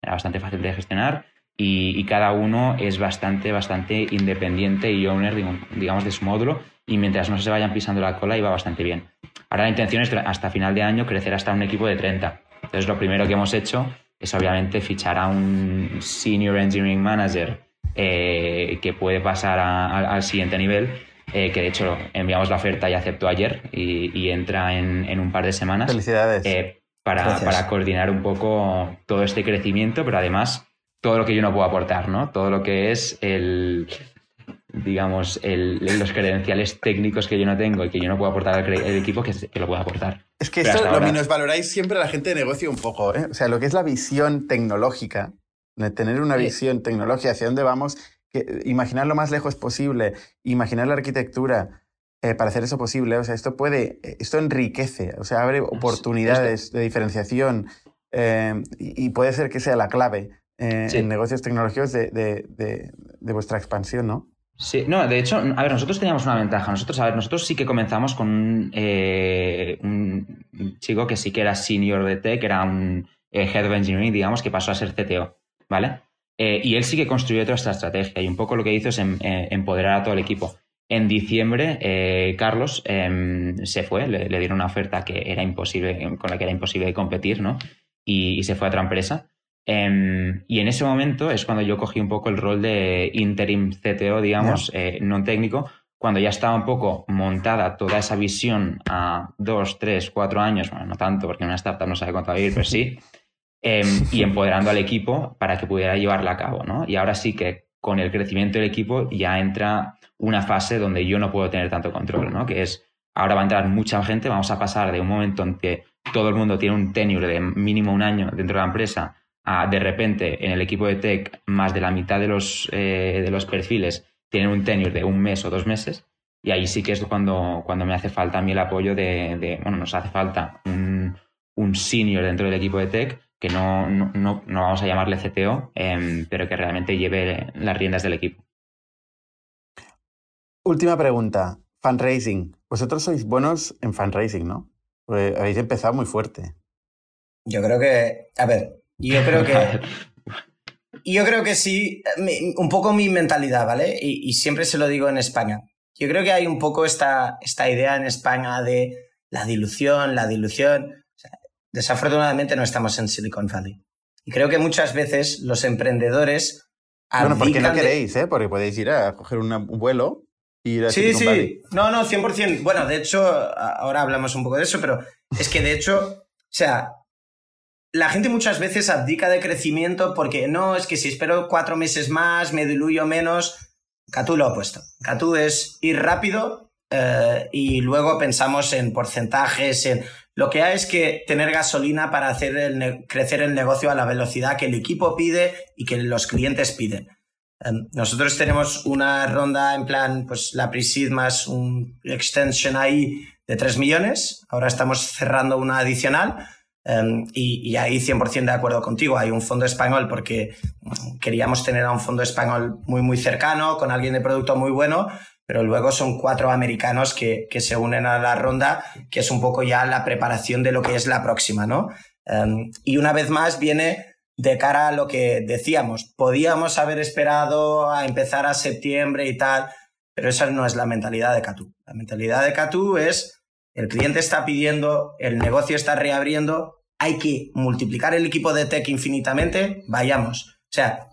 era bastante fácil de gestionar y, cada uno es bastante, bastante independiente y owner, digamos, de su módulo y mientras no se vayan pisando la cola iba bastante bien. Ahora la intención es hasta final de año crecer hasta un equipo de 30. Entonces lo primero que hemos hecho es obviamente fichar a un Senior Engineering Manager eh, que puede pasar al siguiente nivel eh, que de hecho enviamos la oferta y aceptó ayer y, entra en, un par de semanas. Felicidades. Eh, para, para, coordinar un poco todo este crecimiento, pero además todo lo que yo no puedo aportar, ¿no? Todo lo que es el, digamos, los credenciales técnicos que yo no tengo y que yo no puedo aportar al equipo, que, lo puedo aportar. Es que esto lo menos valoráis siempre la gente de negocio un poco, ¿eh? O sea, lo que es la visión tecnológica, de tener una visión tecnológica hacia dónde vamos, imaginar lo más lejos posible, imaginar la arquitectura eh, para hacer eso posible. O sea, esto puede, esto enriquece, o sea, abre oportunidades de diferenciación eh, y, puede ser que sea la clave eh, en negocios tecnológicos de, de, vuestra expansión, ¿no? Sí, no, de hecho, a ver, nosotros teníamos una ventaja. Nosotros, a ver, nosotros sí que comenzamos con un, un chico que sí que era senior de tech, que era un head of engineering, digamos, que pasó a ser CTO, ¿vale? Eh, y él sí que construyó toda esta estrategia y un poco lo que hizo es em, eh, empoderar a todo el equipo. En diciembre, eh, Carlos em, se fue, le, dieron una oferta que era imposible, con la que era imposible competir, ¿no? Y, se fue a otra empresa. Em, y en ese momento es cuando yo cogí un poco el rol de interim CTO, digamos, no técnico, cuando ya estaba un poco montada toda esa visión a dos, tres, cuatro años, bueno, no tanto, porque una startup no sabe cuánto va a vivir, pero sí, <laughs> Em, <laughs> y empoderando al equipo para que pudiera llevarla a cabo, ¿no? Y ahora sí que con el crecimiento del equipo ya entra una fase donde yo no puedo tener tanto control, ¿no? Que es, ahora va a entrar mucha gente, vamos a pasar de un momento en que todo el mundo tiene un tenure de mínimo un año dentro de la empresa a de repente en el equipo de tech más de la mitad de los, eh, de los perfiles tienen un tenure de un mes o dos meses y ahí sí que es cuando, cuando me hace falta a mí el apoyo de, de bueno, nos hace falta un, un senior dentro del equipo de tech que no, no, no, vamos a llamarle CTO, em, pero que realmente lleve las riendas del equipo. Última pregunta, fundraising. Vosotros sois buenos en fundraising, ¿no? habéis empezado muy fuerte. Yo creo que, a ver, yo creo que <laughs> yo creo que sí, un poco mi mentalidad, ¿vale? Y, siempre se lo digo en España. Yo creo que hay un poco esta, esta idea en España de la dilución, la dilución. Desafortunadamente no estamos en Silicon Valley. Y creo que muchas veces los emprendedores... Bueno, porque no queréis, ¿eh? Porque podéis ir a coger un vuelo y ir a Sí, sí. No, no, 100%. Bueno, de hecho, ahora hablamos un poco de eso, pero es que de hecho, o sea, la gente muchas veces abdica de crecimiento porque no, es que si espero cuatro meses más, me diluyo menos. Catú lo ha puesto. Catú es ir rápido eh, y luego pensamos en porcentajes, en... Lo que hay es que tener gasolina para hacer crecer el negocio a la velocidad que el equipo pide y que los clientes piden. Em, nosotros tenemos una ronda en plan, pues la pre más un extension ahí de 3 millones. Ahora estamos cerrando una adicional Em, y, ahí 100% de acuerdo contigo. Hay un fondo español porque queríamos tener a un fondo español muy, muy cercano, con alguien de producto muy bueno, pero luego son cuatro americanos que, se unen a la ronda, que es un poco ya la preparación de lo que es la próxima, ¿no? Em, y una vez más viene de cara a lo que decíamos. Podíamos haber esperado a empezar a septiembre y tal, pero esa no es la mentalidad de Catu. La mentalidad de Catu es el cliente está pidiendo, el negocio está reabriendo, hay que multiplicar el equipo de tech infinitamente, vayamos. O sea,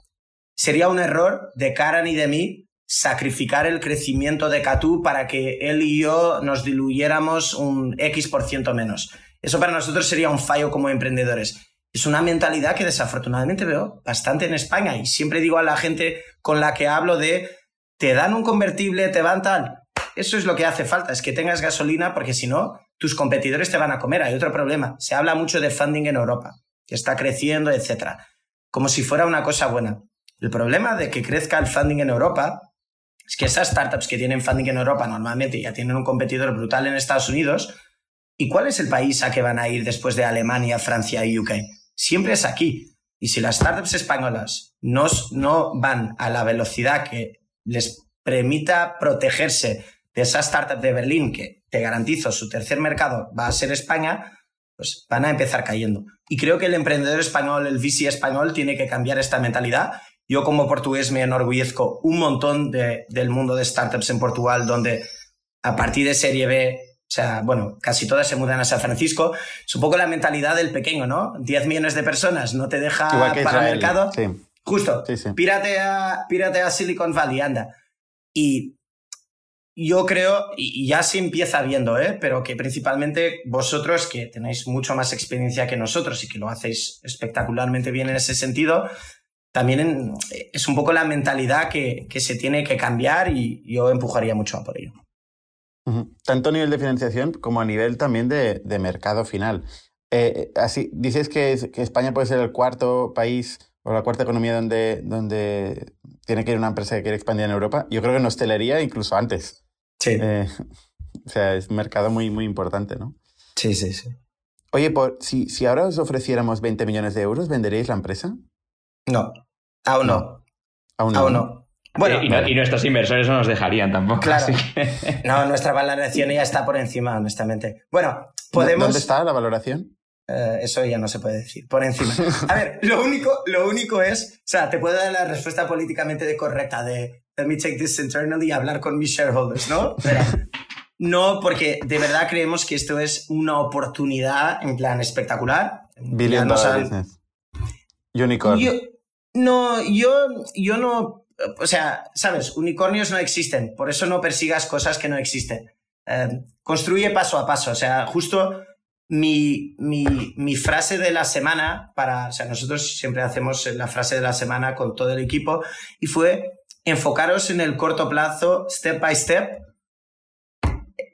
sería un error de Karan y de mí sacrificar el crecimiento de Catu para que él y yo nos diluyéramos un X por ciento menos. Eso para nosotros sería un fallo como emprendedores. Es una mentalidad que desafortunadamente veo bastante en España y siempre digo a la gente con la que hablo de te dan un convertible, te van tal. Eso es lo que hace falta, es que tengas gasolina porque si no, tus competidores te van a comer. Hay otro problema. Se habla mucho de funding en Europa, que está creciendo, etc. Como si fuera una cosa buena. El problema de que crezca el funding en Europa es que esas startups que tienen funding en Europa normalmente ya tienen un competidor brutal en Estados Unidos. ¿Y cuál es el país a que van a ir después de Alemania, Francia y UK? Siempre es aquí. Y si las startups españolas no, no van a la velocidad que les permita protegerse de esa startup de Berlín que te garantizo su tercer mercado va a ser España, pues van a empezar cayendo. Y creo que el emprendedor español, el VC español, tiene que cambiar esta mentalidad. Yo como portugués me enorgullezco un montón del mundo de startups en Portugal, donde a partir de Serie B, o sea, bueno, casi todas se mudan a San Francisco. Es un poco la mentalidad del pequeño, ¿no? 10 millones de personas no te deja para el mercado. Justo, Pírate, a, pírate a Silicon Valley, anda. Y yo creo, y ya se empieza viendo, ¿eh? pero que principalmente vosotros, que tenéis mucho más experiencia que nosotros y que lo hacéis espectacularmente bien en ese sentido, también es un poco la mentalidad que, se tiene que cambiar y yo empujaría mucho a por ello. Tanto a nivel de financiación como a nivel también de, mercado final. Eh, así, dices que, que, España puede ser el cuarto país o la cuarta economía donde, donde tiene que ir una empresa que quiere expandir en Europa. Yo creo que en hostelería incluso antes. Sí. Eh, <laughs> o sea, es un mercado muy, muy importante, ¿no? Sí, sí, sí. Oye, por, si, si ahora os ofreciéramos 20 millones de euros, ¿venderíais la empresa? No, aún no. Aún no. Aún no. Bueno, y, nuestros inversores no nos dejarían tampoco. Claro. No, nuestra valoración ya está por encima, honestamente. Bueno, podemos. ¿Dónde está la valoración? Eh, eso ya no se puede decir, por encima. A ver, lo único, lo único es, o sea, te puedo dar la respuesta políticamente correcta de let me take this internally y hablar con mis shareholders, ¿no? Pero no, porque de verdad creemos que esto es una oportunidad en plan espectacular. Billion dollar business. Unicorn. No, yo, yo no, o sea, sabes, unicornios no existen, por eso no persigas cosas que no existen. Eh, construye paso a paso, o sea, justo mi, mi, mi, frase de la semana para, o sea, nosotros siempre hacemos la frase de la semana con todo el equipo y fue enfocaros en el corto plazo, step by step.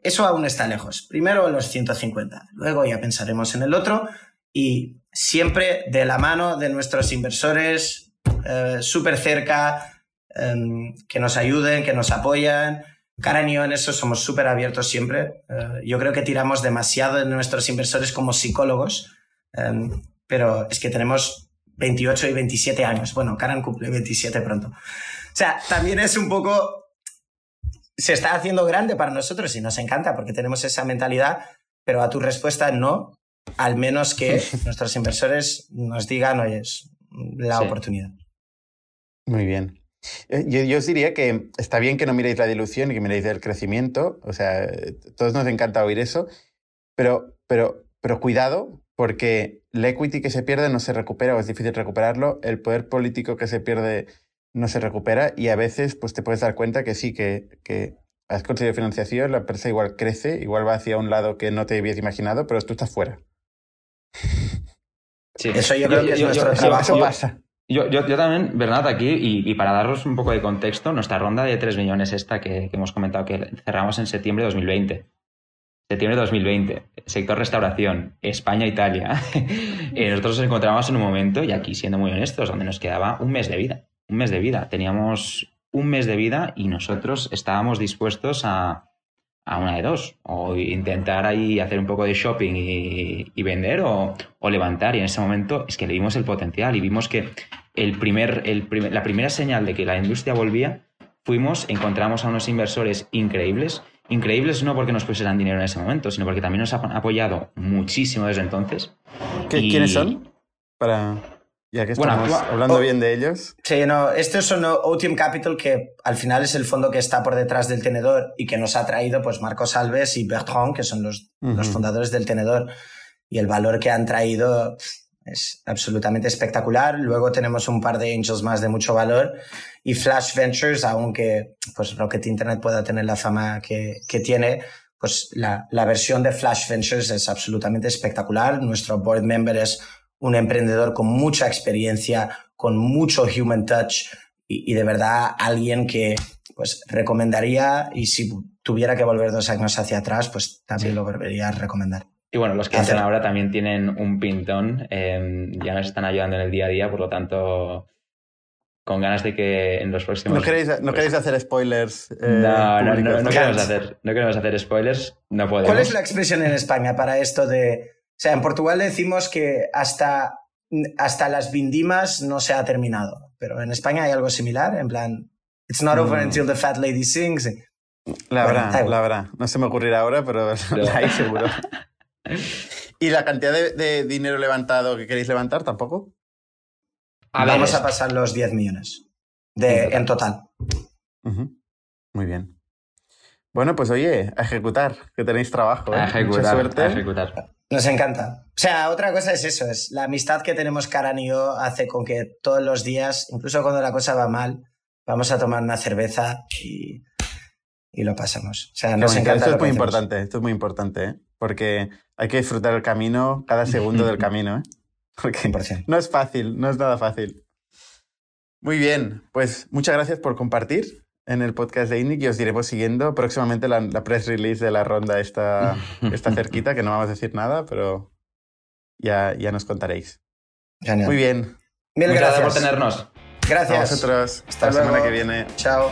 Eso aún está lejos. Primero los 150, luego ya pensaremos en el otro y siempre de la mano de nuestros inversores, eh, súper cerca, em, que nos ayuden, que nos apoyan. Karen y yo en eso somos súper abiertos siempre. Eh, yo creo que tiramos demasiado de nuestros inversores como psicólogos, em, pero es que tenemos 28 y 27 años. Bueno, Karen cumple 27 pronto. O sea, también es un poco... Se está haciendo grande para nosotros y nos encanta porque tenemos esa mentalidad, pero a tu respuesta no, al menos que <laughs> nuestros inversores nos digan, oye, es la oportunidad. Muy bien. Eh, yo, os diría que está bien que no miréis la dilución y que miréis el crecimiento. O sea, todos nos encanta oír eso. Pero, pero, pero cuidado, porque el equity que se pierde no se recupera o es difícil recuperarlo. El poder político que se pierde no se recupera y a veces pues te puedes dar cuenta que sí, que, que has conseguido financiación, la empresa igual crece, igual va hacia un lado que no te habías imaginado, pero tú estás fuera. Sí. Eso yo, creo que es nuestro trabajo. pasa. Yo, también, Bernat, aquí, y, para daros un poco de contexto, nuestra ronda de 3 millones esta que, hemos comentado que cerramos en septiembre de 2020. Septiembre de 2020, sector restauración, España-Italia. <laughs> Eh, nosotros nos encontramos en un momento, y aquí siendo muy honestos, donde nos quedaba un mes de vida. Un mes de vida. Teníamos un mes de vida y nosotros estábamos dispuestos a, a una de dos, o intentar ahí hacer un poco de shopping y, vender o, levantar. Y en ese momento es que le vimos el potencial y vimos que el primer, el la primera señal de que la industria volvía, fuimos, encontramos a unos inversores increíbles. Increíbles no porque nos pusieran dinero en ese momento, sino porque también nos han apoyado muchísimo desde entonces. ¿Quiénes son? Para... Ya que estamos hablando bien de ellos. Sí, no, estos son Otium Capital, que al final es el fondo que está por detrás del tenedor y que nos ha traído pues Marcos Alves y Bertrand, que son los, los fundadores del tenedor. Y el valor que han traído es absolutamente espectacular. Luego tenemos un par de angels más de mucho valor. Y Flash Ventures, aunque pues Rocket Internet pueda tener la fama que, que tiene, pues la, la versión de Flash Ventures es absolutamente espectacular. Nuestro board member es un emprendedor con mucha experiencia, con mucho human touch y, de verdad alguien que pues recomendaría y si tuviera que volver dos años hacia atrás, pues también lo volvería a recomendar. Y bueno, los que hacen ahora también tienen un pintón, em, ya nos están ayudando en el día a día, por lo tanto, con ganas de que en los próximos... ¿No queréis, ¿no queréis hacer spoilers? Eh, no, no, no, no, queremos hacer, no queremos hacer spoilers, no podemos. ¿Cuál es la expresión en España para esto de o sea, en Portugal decimos que hasta, hasta las vindimas no se ha terminado, pero en España hay algo similar, en plan, it's not over mm. until the fat lady sings. La verdad, la verdad. No se me ocurrirá ahora, pero <laughs> la hay seguro. <laughs> ¿Y la cantidad de, dinero levantado que queréis levantar tampoco? Vamos a pasar los 10 millones de, en total. Muy bien. Bueno, pues oye, a ejecutar, que tenéis trabajo. ¿eh? A ejecutar, suerte. A ejecutar. Nos encanta. O sea, otra cosa es eso, es la amistad que tenemos Karan y yo hace con que todos los días, incluso cuando la cosa va mal, vamos a tomar una cerveza y, y lo pasamos. O sea, nos encanta. Esto es muy importante, esto es muy importante, ¿eh? porque hay que disfrutar el camino, cada segundo del <laughs> camino, ¿eh? porque no es fácil, no es nada fácil. Muy bien, pues muchas gracias por compartir en el podcast de INNIC y os iremos siguiendo. Próximamente la, press release de la ronda está, <laughs> está cerquita, que no vamos a decir nada, pero ya, ya nos contaréis. Muy bien. Mil gracias por tenernos. Gracias. A vosotros. Hasta la semana que viene. Chao.